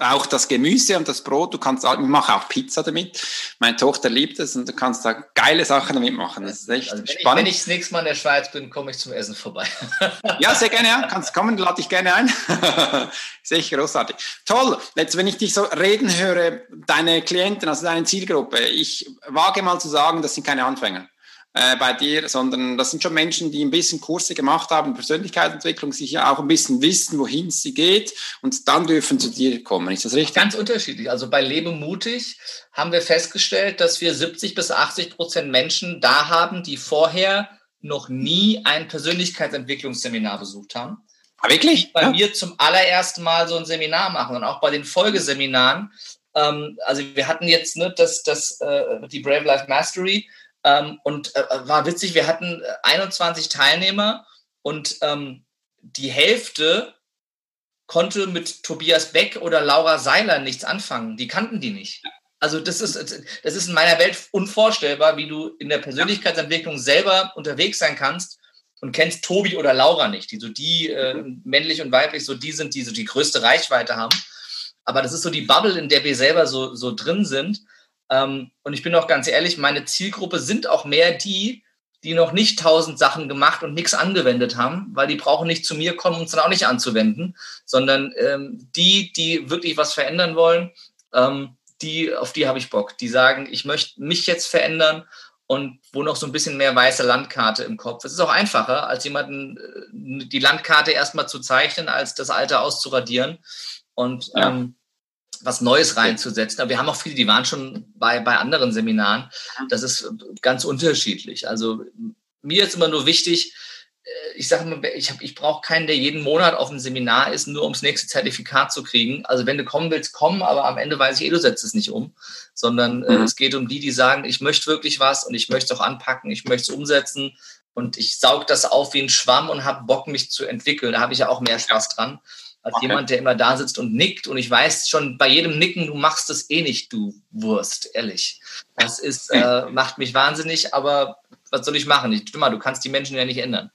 auch das Gemüse und das Brot, du kannst, ich mache auch Pizza damit. Meine Tochter liebt es und du kannst da geile Sachen damit machen. Das ist echt also wenn spannend. Ich, wenn ich das nächste Mal in der Schweiz bin, komme ich zum Essen vorbei. ja, sehr gerne, ja. Kannst kommen, lade dich gerne ein. ist echt großartig. Toll. Jetzt, wenn ich dich so reden höre, deine Klienten, also deine Zielgruppe, ich wage mal zu sagen, das sind keine Anfänger äh, bei dir, sondern das sind schon Menschen, die ein bisschen Kurse gemacht haben, Persönlichkeitsentwicklung, sich ja auch ein bisschen wissen, wohin sie geht und dann dürfen zu dir kommen. Ist das richtig? Ganz unterschiedlich. Also bei Lebe mutig haben wir festgestellt, dass wir 70 bis 80 Prozent Menschen da haben, die vorher noch nie ein Persönlichkeitsentwicklungsseminar besucht haben. Ah, wirklich? Bei ja. mir zum allerersten Mal so ein Seminar machen und auch bei den Folgeseminaren. Ähm, also wir hatten jetzt ne, das, das, äh, die Brave Life Mastery ähm, und äh, war witzig, wir hatten 21 äh, Teilnehmer und ähm, die Hälfte konnte mit Tobias Beck oder Laura Seiler nichts anfangen. Die kannten die nicht. Also das ist, das ist in meiner Welt unvorstellbar, wie du in der Persönlichkeitsentwicklung selber unterwegs sein kannst und kennst Tobi oder Laura nicht, die so die äh, männlich und weiblich so die sind, die so die größte Reichweite haben. Aber das ist so die Bubble, in der wir selber so, so drin sind. Ähm, und ich bin auch ganz ehrlich, meine Zielgruppe sind auch mehr die, die noch nicht tausend Sachen gemacht und nichts angewendet haben, weil die brauchen nicht zu mir kommen, um es dann auch nicht anzuwenden, sondern ähm, die, die wirklich was verändern wollen, ähm, die, auf die habe ich Bock. Die sagen, ich möchte mich jetzt verändern und wo noch so ein bisschen mehr weiße Landkarte im Kopf. Es ist auch einfacher, als jemanden äh, die Landkarte erstmal zu zeichnen, als das Alte auszuradieren. Und ja. ähm, was Neues reinzusetzen. Aber wir haben auch viele, die waren schon bei, bei anderen Seminaren. Das ist ganz unterschiedlich. Also mir ist immer nur wichtig, äh, ich sage immer, ich, ich brauche keinen, der jeden Monat auf einem Seminar ist, nur ums nächste Zertifikat zu kriegen. Also wenn du kommen willst, komm, aber am Ende weiß ich eh, du setzt es nicht um, sondern äh, mhm. es geht um die, die sagen, ich möchte wirklich was und ich möchte es auch anpacken, ich möchte es umsetzen und ich saug das auf wie ein Schwamm und habe Bock, mich zu entwickeln. Da habe ich ja auch mehr Spaß dran als okay. jemand, der immer da sitzt und nickt. Und ich weiß schon bei jedem Nicken, du machst es eh nicht, du Wurst, ehrlich. Das ist, äh, macht mich wahnsinnig, aber was soll ich machen? Ich, mal, du kannst die Menschen ja nicht ändern.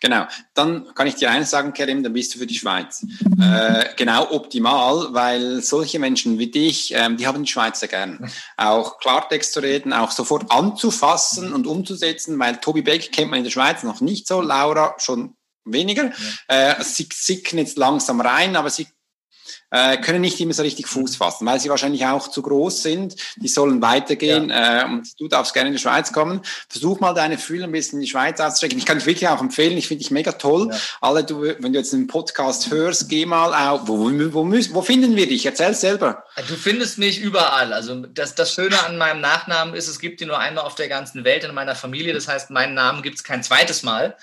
Genau, dann kann ich dir eines sagen, Kerim, dann bist du für die Schweiz. Äh, genau optimal, weil solche Menschen wie dich, ähm, die haben die Schweizer gern. Auch Klartext zu reden, auch sofort anzufassen und umzusetzen, weil Tobi Beck kennt man in der Schweiz noch nicht so, Laura schon weniger. Ja. Äh, sie sicken jetzt langsam rein, aber sie äh, können nicht immer so richtig Fuß mhm. fassen, weil sie wahrscheinlich auch zu groß sind. Die sollen weitergehen ja. äh, und du darfst gerne in die Schweiz kommen. Versuch mal deine Fühler ein bisschen in die Schweiz auszustrecken. Ich kann dich wirklich auch empfehlen, ich finde dich mega toll. Ja. Alle, du, wenn du jetzt einen Podcast hörst, geh mal auf. Wo, wo, wo, wo finden wir dich? Erzähl selber. Du findest mich überall. Also das, das Schöne an meinem Nachnamen ist, es gibt ihn nur einmal auf der ganzen Welt in meiner Familie. Das heißt, meinen Namen gibt es kein zweites Mal.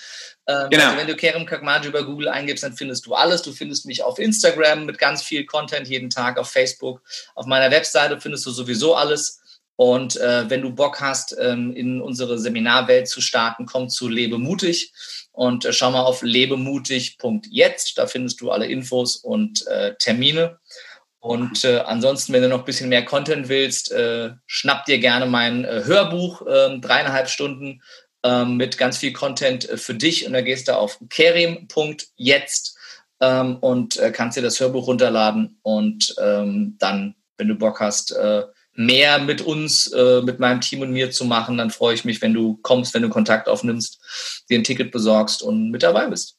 Ähm, genau. Also wenn du Kerem Kakmaji über Google eingibst, dann findest du alles. Du findest mich auf Instagram mit ganz viel Content jeden Tag, auf Facebook. Auf meiner Webseite findest du sowieso alles. Und äh, wenn du Bock hast, ähm, in unsere Seminarwelt zu starten, komm zu Lebe mutig und äh, schau mal auf lebemutig.jetzt. Da findest du alle Infos und äh, Termine. Und äh, ansonsten, wenn du noch ein bisschen mehr Content willst, äh, schnapp dir gerne mein äh, Hörbuch, äh, dreieinhalb Stunden ähm, mit ganz viel Content äh, für dich. Und da gehst du auf kerim.jetzt ähm, und äh, kannst dir das Hörbuch runterladen und ähm, dann, wenn du Bock hast, äh, mehr mit uns, äh, mit meinem Team und mir zu machen, dann freue ich mich, wenn du kommst, wenn du Kontakt aufnimmst, dir ein Ticket besorgst und mit dabei bist.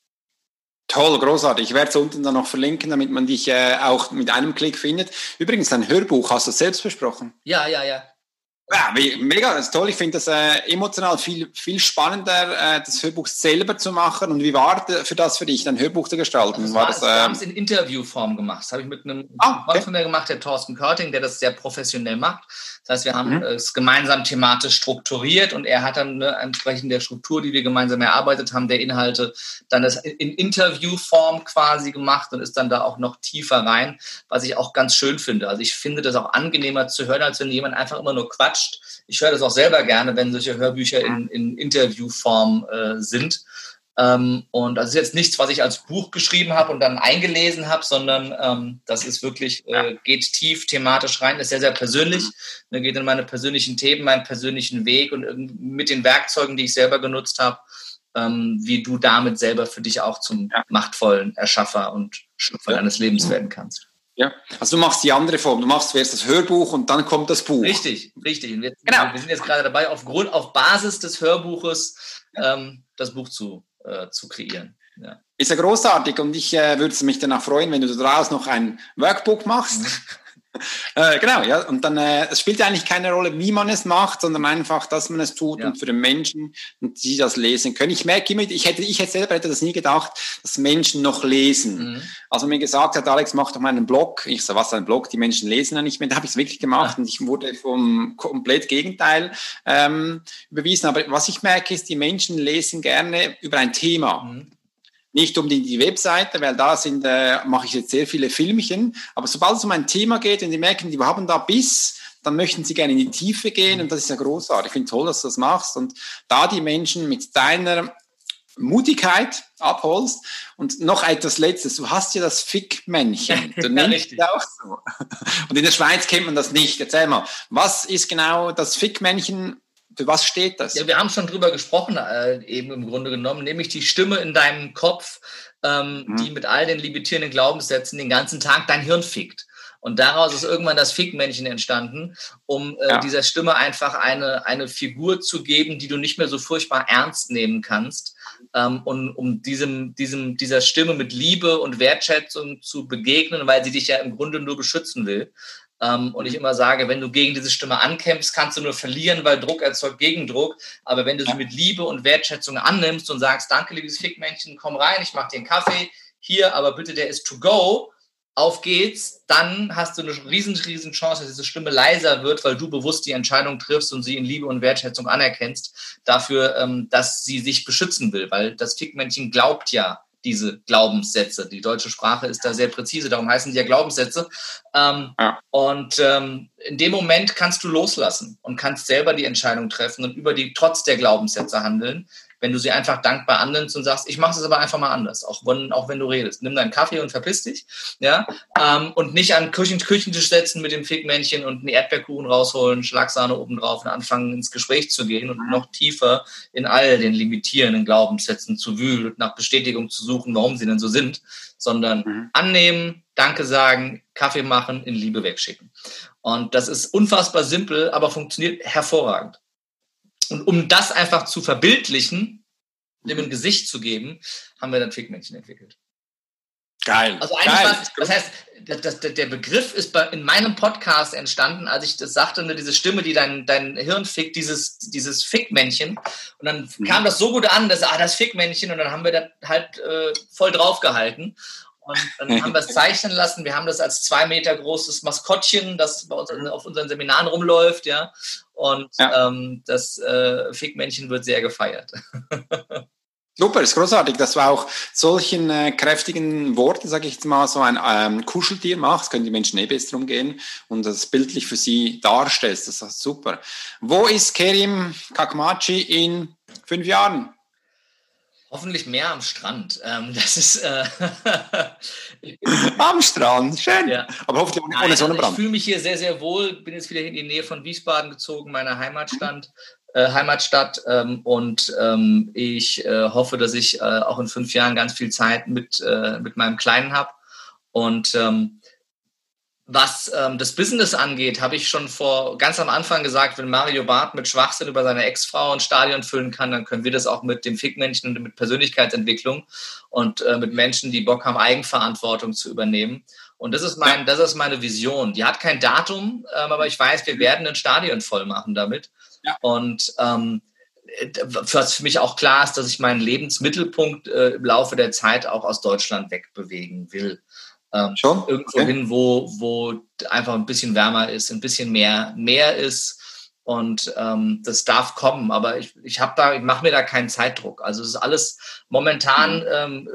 Toll, großartig. Ich werde es unten dann noch verlinken, damit man dich äh, auch mit einem Klick findet. Übrigens, dein Hörbuch hast du selbst besprochen. Ja, ja, ja. Ja, mega, das ist toll. Ich finde das äh, emotional viel, viel spannender, äh, das Hörbuch selber zu machen. Und wie war für das für dich, ein Hörbuch zu gestalten? Das war, war das, äh, wir haben es in Interviewform gemacht. Das habe ich mit einem ah, okay. von mir gemacht, der Thorsten Körting, der das sehr professionell macht. Das heißt, wir haben mhm. es gemeinsam thematisch strukturiert und er hat dann ne, entsprechend der Struktur, die wir gemeinsam erarbeitet haben, der Inhalte, dann das in Interviewform quasi gemacht und ist dann da auch noch tiefer rein, was ich auch ganz schön finde. Also ich finde das auch angenehmer zu hören, als wenn jemand einfach immer nur quatscht. Ich höre das auch selber gerne, wenn solche Hörbücher in, in Interviewform äh, sind. Ähm, und das ist jetzt nichts, was ich als Buch geschrieben habe und dann eingelesen habe, sondern ähm, das ist wirklich, äh, geht tief thematisch rein, ist sehr, sehr persönlich, ne, geht in meine persönlichen Themen, meinen persönlichen Weg und mit den Werkzeugen, die ich selber genutzt habe, ähm, wie du damit selber für dich auch zum ja. machtvollen Erschaffer und Schöpfer deines Lebens werden kannst. Ja, also du machst die andere Form. Du machst zuerst das Hörbuch und dann kommt das Buch. Richtig, richtig. Wir, genau. wir sind jetzt gerade dabei, auf, Grund, auf Basis des Hörbuches ähm, das Buch zu, äh, zu kreieren. Ja. Ist ja großartig und ich äh, würde mich danach freuen, wenn du daraus noch ein Workbook machst. Äh, genau, ja. Und dann, äh, es spielt eigentlich keine Rolle, wie man es macht, sondern einfach, dass man es tut ja. und für den Menschen und die das lesen können. Ich merke immer, ich hätte, ich hätte selber hätte das nie gedacht, dass Menschen noch lesen. Mhm. Also mir gesagt hat, Alex, mach doch mal einen Blog. Ich so, was ein Blog? Die Menschen lesen ja nicht mehr. Da habe ich es wirklich gemacht ja. und ich wurde vom komplett Gegenteil ähm, überwiesen. Aber was ich merke, ist, die Menschen lesen gerne über ein Thema. Mhm nicht um die, Webseite, weil da sind, äh, mache ich jetzt sehr viele Filmchen. Aber sobald es um ein Thema geht und die merken, die haben da Biss, dann möchten sie gerne in die Tiefe gehen und das ist ja großartig. Ich finde toll, dass du das machst und da die Menschen mit deiner Mutigkeit abholst und noch etwas Letztes. Du hast ja das Fickmännchen. Du ja, nennst auch so. Und in der Schweiz kennt man das nicht. Erzähl mal, was ist genau das Fickmännchen für was steht das? Ja, wir haben schon drüber gesprochen, äh, eben im Grunde genommen, nämlich die Stimme in deinem Kopf, ähm, mhm. die mit all den limitierenden Glaubenssätzen den ganzen Tag dein Hirn fickt. Und daraus ist irgendwann das Fickmännchen entstanden, um äh, ja. dieser Stimme einfach eine, eine Figur zu geben, die du nicht mehr so furchtbar ernst nehmen kannst. Ähm, und um diesem, diesem, dieser Stimme mit Liebe und Wertschätzung zu begegnen, weil sie dich ja im Grunde nur beschützen will. Ähm, und ich immer sage, wenn du gegen diese Stimme ankämpfst, kannst du nur verlieren, weil Druck erzeugt Gegendruck. Aber wenn du sie mit Liebe und Wertschätzung annimmst und sagst, danke, liebes Fickmännchen, komm rein, ich mache dir einen Kaffee, hier, aber bitte, der ist to go, auf geht's, dann hast du eine riesen, riesen Chance, dass diese Stimme leiser wird, weil du bewusst die Entscheidung triffst und sie in Liebe und Wertschätzung anerkennst, dafür, ähm, dass sie sich beschützen will, weil das Fickmännchen glaubt ja, diese Glaubenssätze. Die deutsche Sprache ist da sehr präzise, darum heißen die ja Glaubenssätze. Ähm, ja. Und ähm, in dem Moment kannst du loslassen und kannst selber die Entscheidung treffen und über die trotz der Glaubenssätze handeln, wenn du sie einfach dankbar annimmst und sagst, ich mache es aber einfach mal anders, auch wenn, auch wenn du redest. Nimm deinen Kaffee und verpiss dich, ja, ähm, und nicht an Küchen, Küchentisch setzen mit dem Fickmännchen und einen Erdbeerkuchen rausholen, Schlagsahne obendrauf und anfangen ins Gespräch zu gehen und noch tiefer in all den limitierenden Glaubenssätzen zu wühlen und nach Bestätigung zu suchen, warum sie denn so sind, sondern mhm. annehmen, Danke sagen, Kaffee machen, in Liebe wegschicken. Und das ist unfassbar simpel, aber funktioniert hervorragend. Und um das einfach zu verbildlichen, dem ein Gesicht zu geben, haben wir dann Fickmännchen entwickelt. Geil. Also eigentlich Geil. Was, das heißt, das, das, der Begriff ist bei, in meinem Podcast entstanden, als ich das sagte, ne, diese Stimme, die dein, dein Hirn fickt, dieses, dieses Fickmännchen. Und dann mhm. kam das so gut an, dass, ah, das Fickmännchen, und dann haben wir das halt äh, voll draufgehalten. Und dann haben wir es zeichnen lassen. Wir haben das als zwei Meter großes Maskottchen, das bei uns auf unseren Seminaren rumläuft, ja. Und ja. Ähm, das äh, Fickmännchen wird sehr gefeiert. Super, ist großartig, dass du auch solchen äh, kräftigen Worten, sage ich jetzt mal, so ein ähm, Kuscheltier machst, können die Menschen eh besser umgehen und das bildlich für sie darstellst. Das ist super. Wo ist Kerim Kakmachi in fünf Jahren? Hoffentlich mehr am Strand. Ähm, das ist äh, am Strand, schön. Ja. Aber hoffentlich ohne, Nein, ohne Sonnenbrand. Also ich fühle mich hier sehr, sehr wohl. Bin jetzt wieder in die Nähe von Wiesbaden gezogen, meiner Heimatstadt. Äh, Heimatstadt ähm, und ähm, ich äh, hoffe, dass ich äh, auch in fünf Jahren ganz viel Zeit mit, äh, mit meinem Kleinen habe. Und ähm, was ähm, das Business angeht, habe ich schon vor ganz am Anfang gesagt, wenn Mario Barth mit Schwachsinn über seine Ex-Frau ein Stadion füllen kann, dann können wir das auch mit dem Fickmännchen und mit Persönlichkeitsentwicklung und äh, mit Menschen, die Bock haben, Eigenverantwortung zu übernehmen. Und das ist mein, das ist meine Vision. Die hat kein Datum, ähm, aber ich weiß, wir werden ein Stadion voll machen damit. Ja. Und ähm, was für mich auch klar ist, dass ich meinen Lebensmittelpunkt äh, im Laufe der Zeit auch aus Deutschland wegbewegen will. Ähm, Schon? Irgendwo okay. hin, wo, wo einfach ein bisschen wärmer ist, ein bisschen mehr, mehr ist. Und ähm, das darf kommen, aber ich, ich habe da, ich mache mir da keinen Zeitdruck. Also es ist alles momentan mhm. ähm,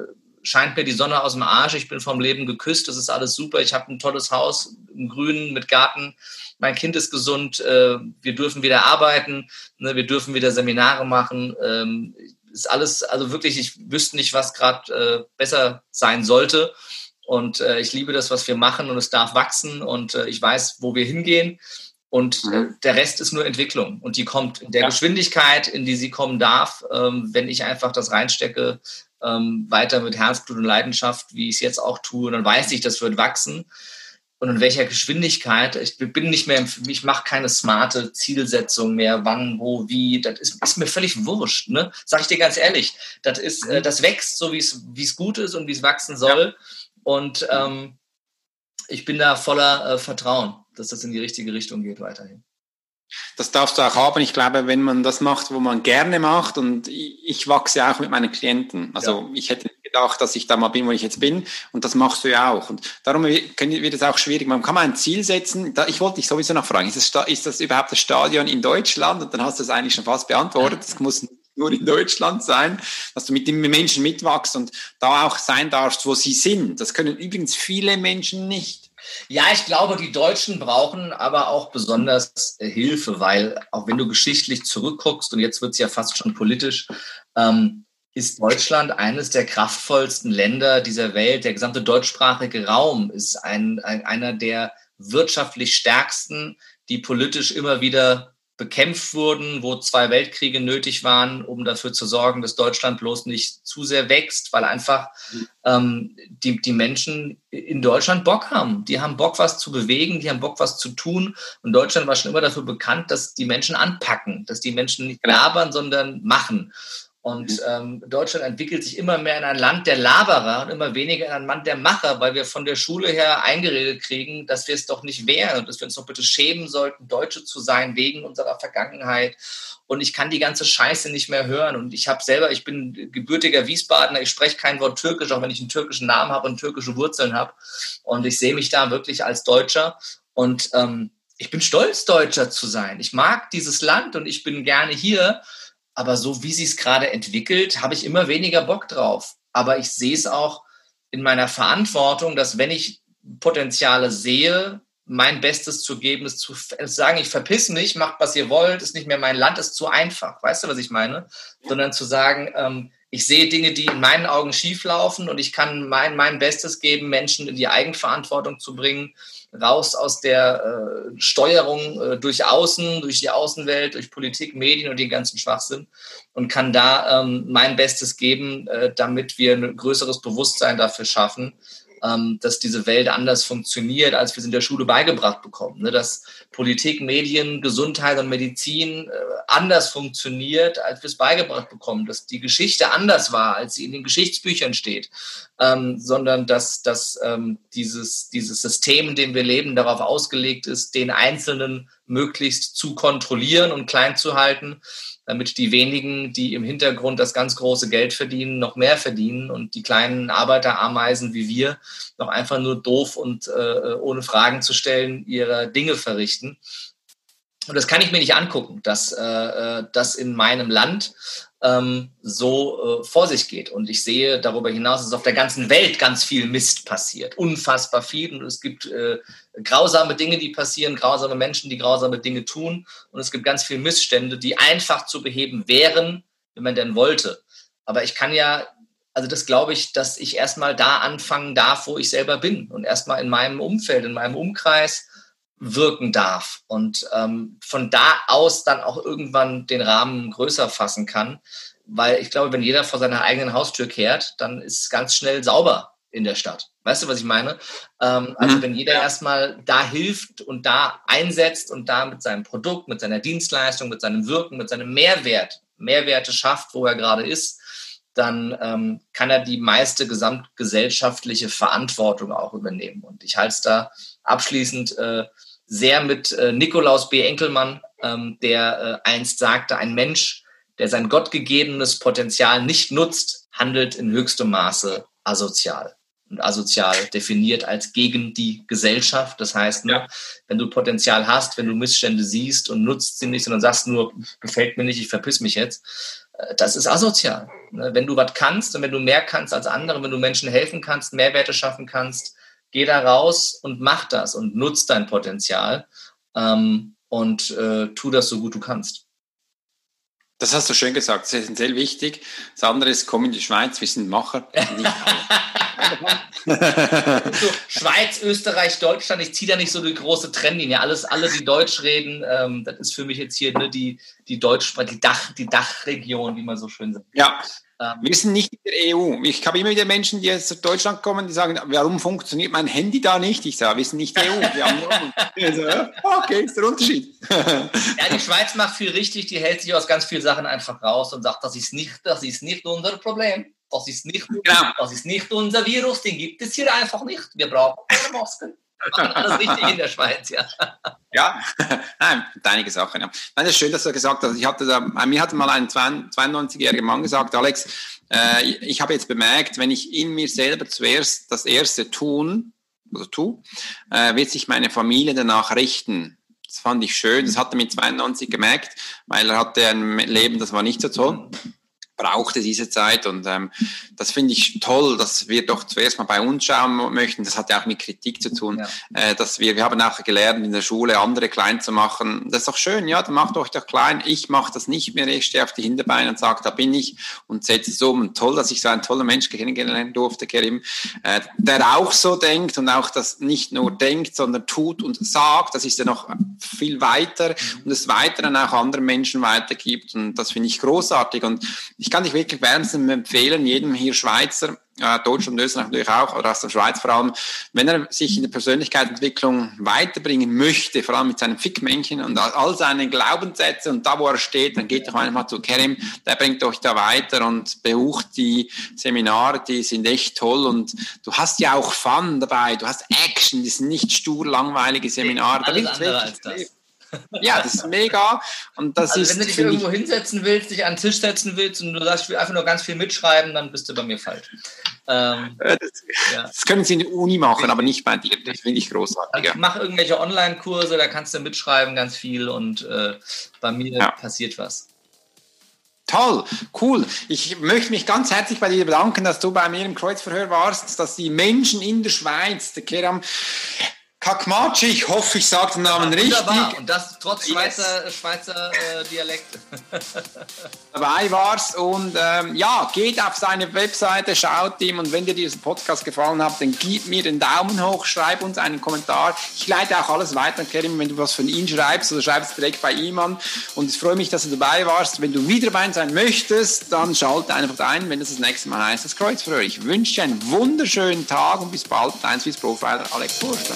scheint mir die Sonne aus dem Arsch. Ich bin vom Leben geküsst. Das ist alles super. Ich habe ein tolles Haus im Grünen mit Garten mein Kind ist gesund, äh, wir dürfen wieder arbeiten, ne, wir dürfen wieder Seminare machen. Ähm, ist alles, also wirklich, ich wüsste nicht, was gerade äh, besser sein sollte. Und äh, ich liebe das, was wir machen und es darf wachsen und äh, ich weiß, wo wir hingehen. Und mhm. der Rest ist nur Entwicklung und die kommt in der ja. Geschwindigkeit, in die sie kommen darf, ähm, wenn ich einfach das reinstecke, ähm, weiter mit Herzblut und Leidenschaft, wie ich es jetzt auch tue. dann weiß ich, das wird wachsen und in welcher Geschwindigkeit. Ich bin nicht mehr, ich mache keine smarte Zielsetzung mehr, wann, wo, wie. Das ist, ist mir völlig wurscht, ne? Sag ich dir ganz ehrlich. Das ist, äh, das wächst so, wie es, wie es gut ist und wie es wachsen soll. Ja. Und ähm, ich bin da voller äh, Vertrauen, dass das in die richtige Richtung geht weiterhin. Das darfst du auch haben. Ich glaube, wenn man das macht, wo man gerne macht, und ich, ich wachse auch mit meinen Klienten. Also ja. ich hätte gedacht, dass ich da mal bin, wo ich jetzt bin. Und das machst du ja auch. Und darum wird es auch schwierig. Man kann mal ein Ziel setzen. Ich wollte dich sowieso noch fragen, ist das, ist das überhaupt das Stadion in Deutschland? Und dann hast du es eigentlich schon fast beantwortet. Das muss nur in Deutschland sein, dass du mit den Menschen mitwachst und da auch sein darfst, wo sie sind. Das können übrigens viele Menschen nicht. Ja, ich glaube, die Deutschen brauchen aber auch besonders Hilfe, weil auch wenn du geschichtlich zurückguckst, und jetzt wird es ja fast schon politisch, ähm, ist Deutschland eines der kraftvollsten Länder dieser Welt. Der gesamte deutschsprachige Raum ist ein, ein, einer der wirtschaftlich stärksten, die politisch immer wieder bekämpft wurden, wo zwei Weltkriege nötig waren, um dafür zu sorgen, dass Deutschland bloß nicht zu sehr wächst, weil einfach ähm, die, die Menschen in Deutschland Bock haben. Die haben Bock, was zu bewegen, die haben Bock, was zu tun. Und Deutschland war schon immer dafür bekannt, dass die Menschen anpacken, dass die Menschen nicht labern, sondern machen. Und mhm. ähm, Deutschland entwickelt sich immer mehr in ein Land der Laberer und immer weniger in ein Land der Macher, weil wir von der Schule her eingeredet kriegen, dass wir es doch nicht wären und dass wir uns doch bitte schämen sollten, Deutsche zu sein wegen unserer Vergangenheit. Und ich kann die ganze Scheiße nicht mehr hören. Und ich habe selber, ich bin gebürtiger Wiesbadener, ich spreche kein Wort Türkisch, auch wenn ich einen türkischen Namen habe und türkische Wurzeln habe. Und ich sehe mich da wirklich als Deutscher. Und ähm, ich bin stolz, Deutscher zu sein. Ich mag dieses Land und ich bin gerne hier. Aber so wie sie es gerade entwickelt, habe ich immer weniger Bock drauf. Aber ich sehe es auch in meiner Verantwortung, dass wenn ich Potenziale sehe, mein Bestes zu geben, ist zu sagen, ich verpiss mich, macht was ihr wollt, ist nicht mehr mein Land, ist zu einfach. Weißt du, was ich meine? Sondern zu sagen, ähm, ich sehe Dinge, die in meinen Augen schief laufen und ich kann mein, mein Bestes geben, Menschen in die Eigenverantwortung zu bringen raus aus der äh, Steuerung äh, durch Außen, durch die Außenwelt, durch Politik, Medien und den ganzen Schwachsinn und kann da ähm, mein Bestes geben, äh, damit wir ein größeres Bewusstsein dafür schaffen, ähm, dass diese Welt anders funktioniert, als wir es in der Schule beigebracht bekommen. Ne? Dass Politik, Medien, Gesundheit und Medizin äh, anders funktioniert, als wir es beigebracht bekommen. Dass die Geschichte anders war, als sie in den Geschichtsbüchern steht. Ähm, sondern dass, dass ähm, dieses, dieses System, in dem wir leben, darauf ausgelegt ist, den Einzelnen möglichst zu kontrollieren und klein zu halten damit die wenigen, die im Hintergrund das ganz große Geld verdienen, noch mehr verdienen und die kleinen Arbeiterameisen wie wir noch einfach nur doof und äh, ohne Fragen zu stellen ihre Dinge verrichten. Und das kann ich mir nicht angucken, dass äh, äh das in meinem Land ähm, so äh, vor sich geht. Und ich sehe darüber hinaus, dass auf der ganzen Welt ganz viel Mist passiert. Unfassbar viel. Und es gibt äh, grausame Dinge, die passieren, grausame Menschen, die grausame Dinge tun. Und es gibt ganz viele Missstände, die einfach zu beheben wären, wenn man denn wollte. Aber ich kann ja, also das glaube ich, dass ich erstmal da anfangen darf, wo ich selber bin. Und erstmal in meinem Umfeld, in meinem Umkreis wirken darf und ähm, von da aus dann auch irgendwann den Rahmen größer fassen kann. Weil ich glaube, wenn jeder vor seiner eigenen Haustür kehrt, dann ist es ganz schnell sauber in der Stadt. Weißt du, was ich meine? Ähm, also mhm. wenn jeder erstmal da hilft und da einsetzt und da mit seinem Produkt, mit seiner Dienstleistung, mit seinem Wirken, mit seinem Mehrwert, Mehrwerte schafft, wo er gerade ist, dann ähm, kann er die meiste gesamtgesellschaftliche Verantwortung auch übernehmen. Und ich halte es da abschließend äh, sehr mit äh, Nikolaus B. Enkelmann, ähm, der äh, einst sagte, ein Mensch, der sein gottgegebenes Potenzial nicht nutzt, handelt in höchstem Maße asozial. Und asozial definiert als gegen die Gesellschaft. Das heißt, ne, ja. wenn du Potenzial hast, wenn du Missstände siehst und nutzt sie nicht, sondern sagst nur, gefällt mir nicht, ich verpiss mich jetzt, äh, das ist asozial. Ne, wenn du was kannst und wenn du mehr kannst als andere, wenn du Menschen helfen kannst, Mehrwerte schaffen kannst, geh da raus und mach das und nutz dein Potenzial ähm, und äh, tu das so gut du kannst. Das hast du schön gesagt, das ist essentiell wichtig. Das andere ist, komm in die Schweiz, wir sind Macher. so, Schweiz, Österreich, Deutschland, ich ziehe da nicht so eine große Trennlinie. Alles, alle, die Deutsch reden, ähm, das ist für mich jetzt hier ne, die, die Deutsch, die, Dach, die Dachregion, wie man so schön sagt. Ja, wir sind nicht in der EU. Ich habe immer wieder Menschen, die jetzt aus Deutschland kommen, die sagen, warum funktioniert mein Handy da nicht? Ich sage, wir sind nicht EU. Wir haben nur okay, ist der Unterschied. ja, die Schweiz macht viel richtig, die hält sich aus ganz vielen Sachen einfach raus und sagt, das ist nicht, das ist nicht unser Problem. Das ist nicht, genau. das ist nicht unser Virus, den gibt es hier einfach nicht. Wir brauchen keine Masken. Alles richtig in der Schweiz, ja. Ja, nein, einige Sachen. Ja. Nein, das ist schön, dass du gesagt hast. Ich hatte da, mir hat mal ein 92-jähriger Mann gesagt, Alex, äh, ich habe jetzt bemerkt, wenn ich in mir selber zuerst das Erste tun, oder tu, äh, wird sich meine Familie danach richten. Das fand ich schön. Das hat er mit 92 gemerkt, weil er hatte ein Leben, das war nicht so toll brauchte diese Zeit und ähm, das finde ich toll, dass wir doch zuerst mal bei uns schauen möchten. Das hat ja auch mit Kritik zu tun, ja. äh, dass wir, wir haben auch gelernt in der Schule andere klein zu machen. Das ist doch schön, ja, dann macht euch doch klein. Ich mache das nicht mehr, ich stehe auf die Hinterbeine und sage, da bin ich und setze es um. Und toll, dass ich so einen tollen Mensch kennengelernt durfte, Kerim, äh, der auch so denkt und auch das nicht nur denkt, sondern tut und sagt. Das ist ja noch viel weiter und es weiter dann auch anderen Menschen weitergibt und das finde ich großartig und ich ich kann dich wirklich wärmstens empfehlen, jedem hier Schweizer, äh, Deutschland und Österreich natürlich auch, oder aus der Schweiz vor allem, wenn er sich in der Persönlichkeitsentwicklung weiterbringen möchte, vor allem mit seinem Fickmännchen und all seinen Glaubenssätzen und da, wo er steht, dann geht doch einfach mal zu Kerim, der bringt euch da weiter und besucht die Seminare, die sind echt toll und du hast ja auch Fun dabei, du hast Action, die sind nicht stur langweilige Seminare. Alles da andere als das. Ja, das ist mega. Und das also ist, wenn du dich irgendwo hinsetzen willst, dich an den Tisch setzen willst und du sagst, ich will einfach nur ganz viel mitschreiben, dann bist du bei mir falsch. Ähm, das, ja. das, können sie in der Uni machen, aber nicht bei dir. Das finde ich großartig. Also mach irgendwelche Online-Kurse, da kannst du mitschreiben ganz viel und äh, bei mir ja. passiert was. Toll, cool. Ich möchte mich ganz herzlich bei dir bedanken, dass du bei mir im Kreuzverhör warst, dass die Menschen in der Schweiz, der Keram, Kakmachi, ich hoffe, ich sage den Namen richtig. Und das trotz Schweizer, yes. Schweizer äh, Dialekt. Dabei warst und ähm, ja, geht auf seine Webseite, schaut ihm und wenn dir dieser Podcast gefallen hat, dann gib mir den Daumen hoch, schreib uns einen Kommentar. Ich leite auch alles weiter an Kerim, wenn du was von ihm schreibst oder schreibst direkt bei ihm an. Und ich freue mich, dass du dabei warst. Wenn du wieder dabei sein möchtest, dann schalte einfach ein, wenn es das nächste Mal heißt, das Kreuz für euch. Ich wünsche dir einen wunderschönen Tag und bis bald. Dein Swiss Profiler Alex Burschler.